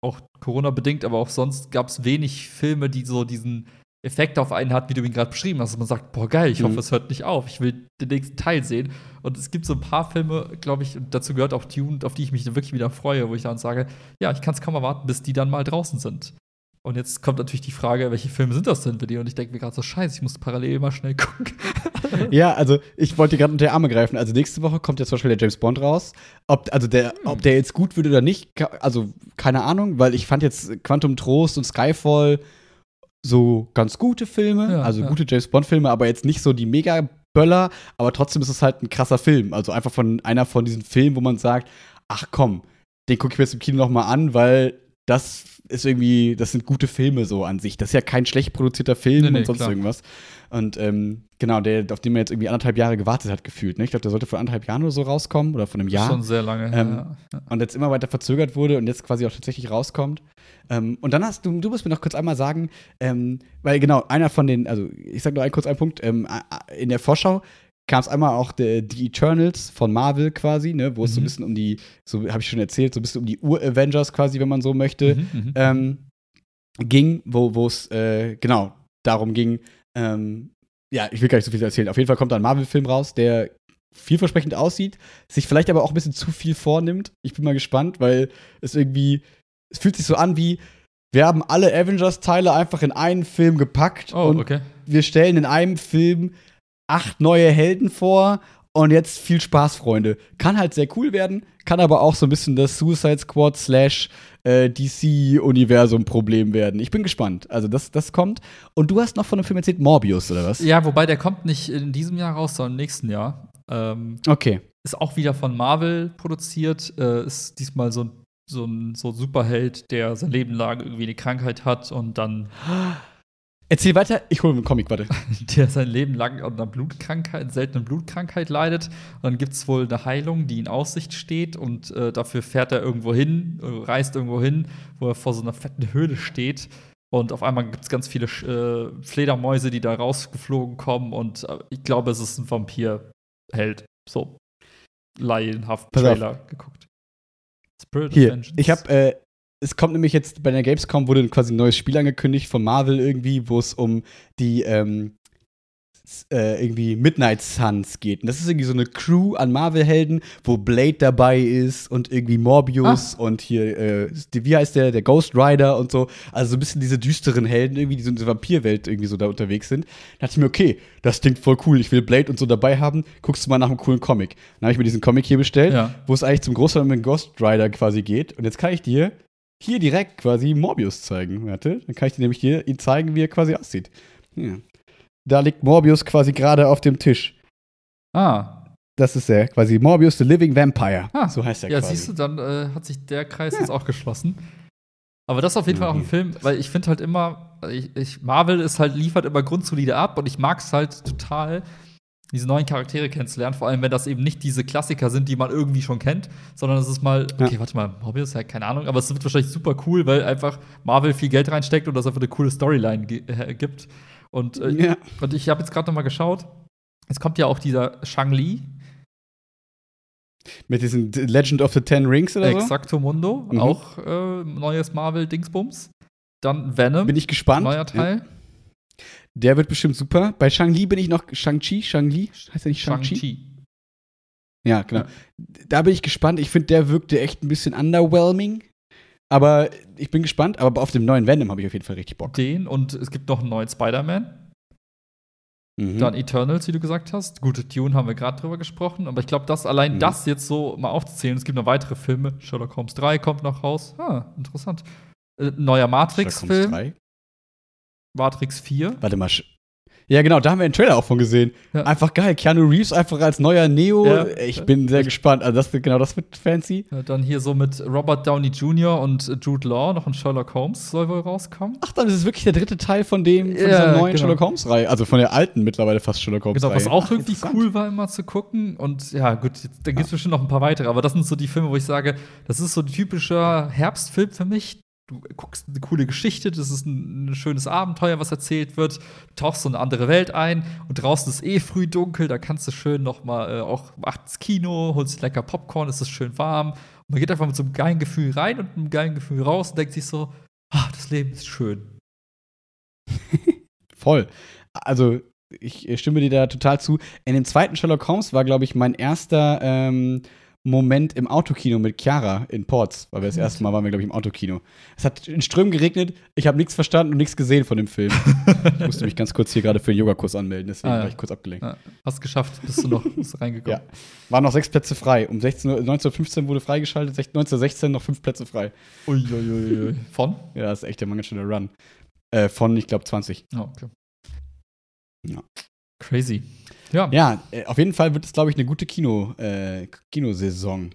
Speaker 2: auch Corona-bedingt, aber auch sonst gab es wenig Filme, die so diesen Effekt auf einen hat, wie du ihn gerade beschrieben hast. man sagt, boah, geil, ich hoffe,
Speaker 1: Mhm.
Speaker 2: es hört nicht auf. Ich will den nächsten Teil sehen. Und es gibt so ein paar Filme, glaube ich, und dazu gehört auch Dune, auf die ich mich dann wirklich wieder freue, wo ich dann sage, ja, ich kann es kaum erwarten, bis die dann mal draußen sind. Und jetzt kommt natürlich die Frage, welche Filme sind das denn für die? Und ich denke mir gerade so, scheiße, ich muss parallel mal schnell gucken.
Speaker 1: Ja, also ich wollte dir gerade unter die Arme greifen. Also nächste Woche kommt ja zum Beispiel der James Bond raus. Ob, also der, ob der jetzt gut wird oder nicht, also keine Ahnung, weil ich fand jetzt Quantum Trost und Skyfall so ganz gute Filme,
Speaker 2: Ja,
Speaker 1: also
Speaker 2: ja.
Speaker 1: gute James Bond-Filme, aber jetzt nicht so die Mega-Böller, aber trotzdem ist es halt ein krasser Film. Also einfach von einer von diesen Filmen, wo man sagt, ach komm, den gucke ich mir jetzt im Kino noch mal an, weil das ist irgendwie, das sind gute Filme so an sich. Das ist ja kein schlecht produzierter Film
Speaker 2: Nee, nee,
Speaker 1: und sonst
Speaker 2: klar.
Speaker 1: irgendwas. Und ähm, genau, der, auf den man jetzt irgendwie anderthalb Jahre gewartet hat, gefühlt. Ne? Ich glaube, der sollte vor anderthalb Jahren oder so rauskommen oder von einem Jahr.
Speaker 2: Schon sehr lange.
Speaker 1: Ähm,
Speaker 2: ja.
Speaker 1: Und jetzt immer weiter verzögert wurde und jetzt quasi auch tatsächlich rauskommt. Ähm, und dann hast du, du musst mir noch kurz einmal sagen, ähm, weil genau, einer von den, also ich sag nur einen, kurz einen Punkt, ähm, in der Vorschau kam es einmal auch die, die Eternals von Marvel quasi, ne, wo es so ein
Speaker 2: Mhm.
Speaker 1: bisschen um die, so habe ich schon erzählt, so ein bisschen um die Ur-Avengers quasi, wenn man so möchte
Speaker 2: Mhm, mhm.
Speaker 1: ähm, ging, wo wo es äh, genau darum ging. Ähm, ja, ich will gar nicht so viel erzählen. Auf jeden Fall kommt da ein Marvel-Film raus, der vielversprechend aussieht, sich vielleicht aber auch ein bisschen zu viel vornimmt. Ich bin mal gespannt, weil es irgendwie, es fühlt sich so an wie, wir haben alle Avengers-Teile einfach in einen Film gepackt
Speaker 2: Oh,
Speaker 1: und
Speaker 2: okay.
Speaker 1: wir stellen in einem Film acht neue Helden vor und jetzt viel Spaß, Freunde. Kann halt sehr cool werden, kann aber auch so ein bisschen das Suicide Squad slash äh, DC-Universum-Problem werden. Ich bin gespannt. Also, das, das kommt. Und du hast noch von einem Film erzählt, Morbius, oder was?
Speaker 2: Ja, wobei der kommt nicht in diesem Jahr raus, sondern im nächsten Jahr. Ähm,
Speaker 1: Okay.
Speaker 2: ist auch wieder von Marvel produziert. Äh, ist diesmal so, ein- so ein so ein Superheld, der sein Leben lang irgendwie eine Krankheit hat und dann
Speaker 1: Erzähl weiter, ich hole mir einen Comic, warte.
Speaker 2: der sein Leben lang an einer Blutkrankheit, seltenen Blutkrankheit leidet. Und dann gibt es wohl eine Heilung, die in Aussicht steht und äh, dafür fährt er irgendwo hin, äh, reist irgendwo hin, wo er vor so einer fetten Höhle steht. Und auf einmal gibt es ganz viele äh, Fledermäuse, die da rausgeflogen kommen. Und äh, ich glaube, es ist ein Vampirheld. So laienhaft
Speaker 1: Pass auf.
Speaker 2: Trailer geguckt. Spirit of
Speaker 1: Hier,
Speaker 2: Vengeance.
Speaker 1: ich habe, äh, es kommt nämlich jetzt bei der Gamescom wurde quasi ein neues Spiel angekündigt von Marvel irgendwie, wo es um die ähm, äh, irgendwie Midnight Suns geht. Und das ist irgendwie so eine Crew an Marvel-Helden, wo Blade dabei ist und irgendwie Morbius und hier, äh, wie heißt der, der Ghost Rider und so. Also so ein bisschen diese düsteren Helden irgendwie, die so in dieser Vampirwelt irgendwie so da unterwegs sind. Da dachte ich mir, okay, das klingt voll cool, ich will Blade und so dabei haben, guckst du mal nach einem coolen Comic. Dann habe ich mir diesen Comic hier bestellt
Speaker 2: Ja.
Speaker 1: wo es eigentlich zum Großteil um den Ghost Rider quasi geht. Und jetzt kann ich dir hier direkt quasi Morbius zeigen. Warte, dann kann ich dir nämlich hier ihn zeigen, wie er quasi aussieht. Ja. Da liegt Morbius quasi gerade auf dem Tisch.
Speaker 2: Ah,
Speaker 1: Das ist er, quasi Morbius the Living Vampire.
Speaker 2: Ah.
Speaker 1: so heißt er
Speaker 2: ja,
Speaker 1: quasi.
Speaker 2: siehst du, dann äh, hat sich der Kreis
Speaker 1: Ja.
Speaker 2: jetzt auch geschlossen. Aber das ist auf jeden Fall auch ein
Speaker 1: Mhm.
Speaker 2: Film, weil ich finde halt immer, ich, ich, Marvel ist halt, liefert immer grundsolide ab und ich mag es halt total, diese neuen Charaktere kennenzulernen, vor allem wenn das eben nicht diese Klassiker sind, die man irgendwie schon kennt, sondern es ist mal,
Speaker 1: Ja.
Speaker 2: okay, warte mal, Morbius, ja, keine Ahnung, aber es wird wahrscheinlich super cool, weil einfach Marvel viel Geld reinsteckt und das einfach eine coole Storyline äh, gibt. Und, äh,
Speaker 1: Ja.
Speaker 2: und ich habe jetzt gerade noch mal geschaut, es kommt ja auch dieser Shang-Li,
Speaker 1: Mit diesem Legend of the Ten Rings oder so.
Speaker 2: Exacto Mundo,
Speaker 1: Mhm.
Speaker 2: auch äh, neues Marvel-Dingsbums. Dann Venom,
Speaker 1: Bin ich gespannt.
Speaker 2: neuer
Speaker 1: Ja. Der wird bestimmt super. Bei Shang-Li bin ich noch. Shang-Chi? Shang-Li? Heißt er nicht Shang-Chi?
Speaker 2: Shang-Chi.
Speaker 1: Ja, genau. Da bin ich gespannt. Ich finde, der wirkte echt ein bisschen underwhelming. Aber ich bin gespannt. Aber auf dem neuen Venom habe ich auf jeden Fall richtig Bock.
Speaker 2: Den und es gibt noch einen neuen Spider-Man.
Speaker 1: Mhm.
Speaker 2: Dann Eternals, wie du gesagt hast. Gut, Dune haben wir gerade drüber gesprochen. Aber ich glaube, das allein
Speaker 1: Mhm.
Speaker 2: das jetzt so mal aufzuzählen. Es gibt noch weitere Filme. Sherlock Holmes 3 kommt noch raus. Ah, interessant. Äh, neuer Matrix-Film.
Speaker 1: 3.
Speaker 2: Matrix 4.
Speaker 1: Warte mal. Ja, genau, da haben wir einen Trailer auch von gesehen.
Speaker 2: Ja.
Speaker 1: Einfach geil. Keanu Reeves einfach als neuer Neo.
Speaker 2: Ja.
Speaker 1: Ich bin sehr gespannt. Also, das wird, genau das wird fancy.
Speaker 2: Äh, Dann hier so mit Robert Downey Jr. und Jude Law. Noch ein Sherlock Holmes soll wohl rauskommen.
Speaker 1: Ach, dann ist es wirklich der dritte Teil von dem, von
Speaker 2: Ja,
Speaker 1: dieser neuen
Speaker 2: genau.
Speaker 1: Sherlock Holmes-Reihe. Also von der alten mittlerweile fast Sherlock Holmes-Reihe.
Speaker 2: Genau, was auch
Speaker 1: Ach,
Speaker 2: irgendwie cool war, immer zu gucken. Und ja, gut, da gibt es bestimmt noch ein paar weitere, aber das sind so die Filme, wo ich sage, das ist so ein typischer Herbstfilm für mich. Du guckst eine coole Geschichte, das ist ein, ein schönes Abenteuer, was erzählt wird. Tauchst so eine andere Welt ein und draußen ist eh früh dunkel, da kannst du schön noch mal äh, auch ach, ins Kino, holst lecker Popcorn, es ist schön warm. Und man geht einfach mit so einem geilen Gefühl rein und einem geilen Gefühl raus und denkt sich so, ah, das Leben ist schön.
Speaker 1: voll. Also, ich stimme dir da total zu. In dem zweiten Sherlock Holmes war, glaube ich, mein erster ähm, Moment im Autokino mit Chiara in Ports, weil wir das erste Mal waren wir, glaube ich, im Autokino. Es hat in Strömen geregnet, ich habe nichts verstanden und nichts gesehen von dem Film. ich musste mich ganz kurz hier gerade für den Yogakurs anmelden, deswegen
Speaker 2: Ah, ja.
Speaker 1: war ich kurz abgelenkt.
Speaker 2: Ja, hast geschafft, bist du noch bist reingekommen.
Speaker 1: Ja. Waren noch sechs Plätze frei. Um 16, Uhr- 1915 wurde freigeschaltet, 16 1916 noch fünf Plätze frei.
Speaker 2: Uiuiui. Von?
Speaker 1: Ja, das ist echt der schöner Run. Äh, von, ich glaube, 20.
Speaker 2: Oh, okay.
Speaker 1: Ja.
Speaker 2: Crazy. Ja.
Speaker 1: Ja, äh, auf jeden Fall wird es, glaube ich, eine gute Kino, äh, Kinosaison.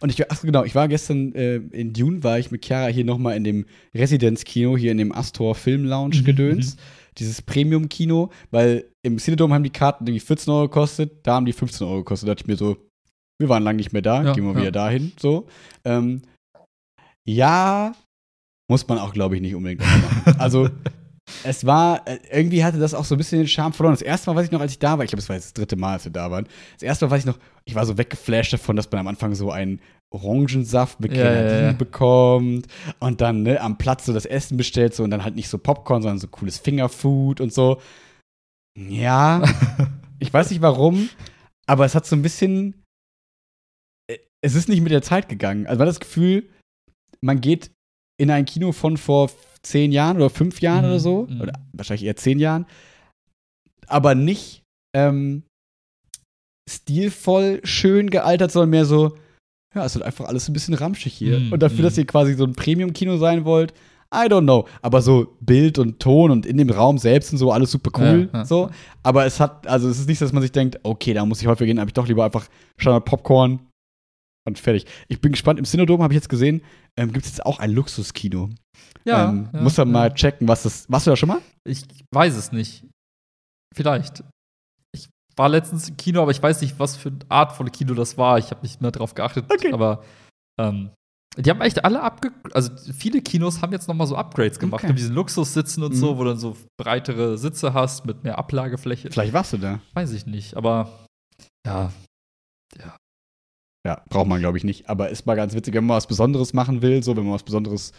Speaker 1: Und ich, ach genau, ich war gestern äh, in Dune, war ich mit Chiara hier nochmal in dem Residenzkino, hier in dem Astor Film Lounge
Speaker 2: Mhm,
Speaker 1: gedöns. Dieses Premium-Kino, weil im Cinedome haben die Karten irgendwie 14 Euro gekostet, da haben die 15 Euro gekostet. Da dachte ich mir so, wir waren lange nicht mehr da,
Speaker 2: Ja,
Speaker 1: gehen wir
Speaker 2: ja.
Speaker 1: wieder dahin. So. Ähm, ja, muss man auch, glaube ich, nicht unbedingt machen. Also, es war, äh, irgendwie hatte das auch so ein bisschen den Charme verloren. Das erste Mal weiß ich noch, als ich da war, ich glaube, es war jetzt das dritte Mal, als wir da waren. Das erste Mal weiß ich noch, ich war so weggeflasht davon, dass man am Anfang so einen Orangensaft mit
Speaker 2: Ja, ja,
Speaker 1: Grenadine
Speaker 2: ja.
Speaker 1: bekommt und dann ne, am Platz so das Essen bestellt so und dann halt nicht so Popcorn, sondern so cooles Fingerfood und so. Ja, ich weiß nicht warum, aber es hat so ein bisschen, äh, es ist nicht mit der Zeit gegangen. Also man hat das Gefühl, man geht in ein Kino von vor zehn Jahren oder fünf Jahren
Speaker 2: Mhm,
Speaker 1: oder so,
Speaker 2: mhm.
Speaker 1: oder wahrscheinlich eher zehn Jahren, aber nicht ähm, stilvoll schön gealtert, sondern mehr so, ja, es wird einfach alles ein bisschen ramschig hier.
Speaker 2: Mhm,
Speaker 1: Und dafür,
Speaker 2: mhm.
Speaker 1: dass ihr quasi so ein Premium-Kino sein wollt, I don't know. Aber so Bild und Ton und in dem Raum selbst und so, alles super cool.
Speaker 2: Ja, ja.
Speaker 1: So. Aber es hat, also es ist nicht, dass man sich denkt, okay, da muss ich häufiger gehen, habe ich doch lieber einfach Standard Popcorn und fertig. Ich bin gespannt, im Cinedom habe ich jetzt gesehen, ähm, gibt es jetzt auch ein Luxuskino.
Speaker 2: Ja.
Speaker 1: ähm,
Speaker 2: ja,
Speaker 1: muss man
Speaker 2: ja.
Speaker 1: mal checken, was das. Warst du da schon mal?
Speaker 2: Ich weiß es nicht. Vielleicht. Ich war letztens im Kino, aber ich weiß nicht, was für eine Art von Kino das war. Ich habe nicht mehr drauf geachtet.
Speaker 1: Okay.
Speaker 2: Aber ähm, die haben echt alle abge... Also viele Kinos haben jetzt noch mal so Upgrades gemacht.
Speaker 1: Okay.
Speaker 2: Mit diesen Luxussitzen und
Speaker 1: Mhm.
Speaker 2: so, wo du dann so breitere Sitze hast mit mehr Ablagefläche.
Speaker 1: Vielleicht warst du da.
Speaker 2: Weiß ich nicht, aber ja.
Speaker 1: Ja, braucht man, glaube ich, nicht. Aber ist mal ganz witzig, wenn man was Besonderes machen will, so, wenn man was Besonderes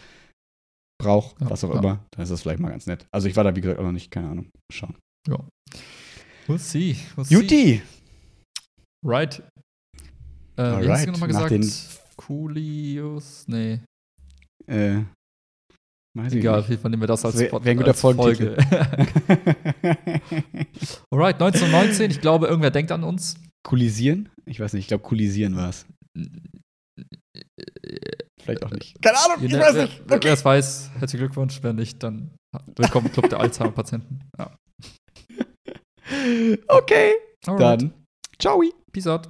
Speaker 1: braucht,
Speaker 2: Ja,
Speaker 1: was auch
Speaker 2: ja.
Speaker 1: immer, dann ist das vielleicht mal ganz nett. Also ich war da, wie gesagt, auch noch nicht, keine Ahnung. Mal Schauen.
Speaker 2: We'll see. We'll see.
Speaker 1: Juti!
Speaker 2: Right. Äh,
Speaker 1: Alright.
Speaker 2: du nochmal gesagt?
Speaker 1: den-
Speaker 2: Coolius? Nee.
Speaker 1: Äh,
Speaker 2: Egal, auf jeden Fall nehmen wir das als,
Speaker 1: wär- wär ein guter
Speaker 2: als
Speaker 1: Folgentitel.
Speaker 2: Alright, 1919. Ich glaube, irgendwer denkt an uns.
Speaker 1: Kulisieren? Ich weiß nicht, ich glaube, kulisieren war es. Vielleicht auch nicht. Keine Ahnung, ich
Speaker 2: Wer-
Speaker 1: weiß
Speaker 2: wer-
Speaker 1: nicht.
Speaker 2: Wer
Speaker 1: Okay.
Speaker 2: es weiß, herzlichen Glückwunsch. Wer nicht, dann willkommen im Club der Alzheimer-Patienten. Ja.
Speaker 1: okay,
Speaker 2: Alright.
Speaker 1: dann ciao.
Speaker 2: Peace out.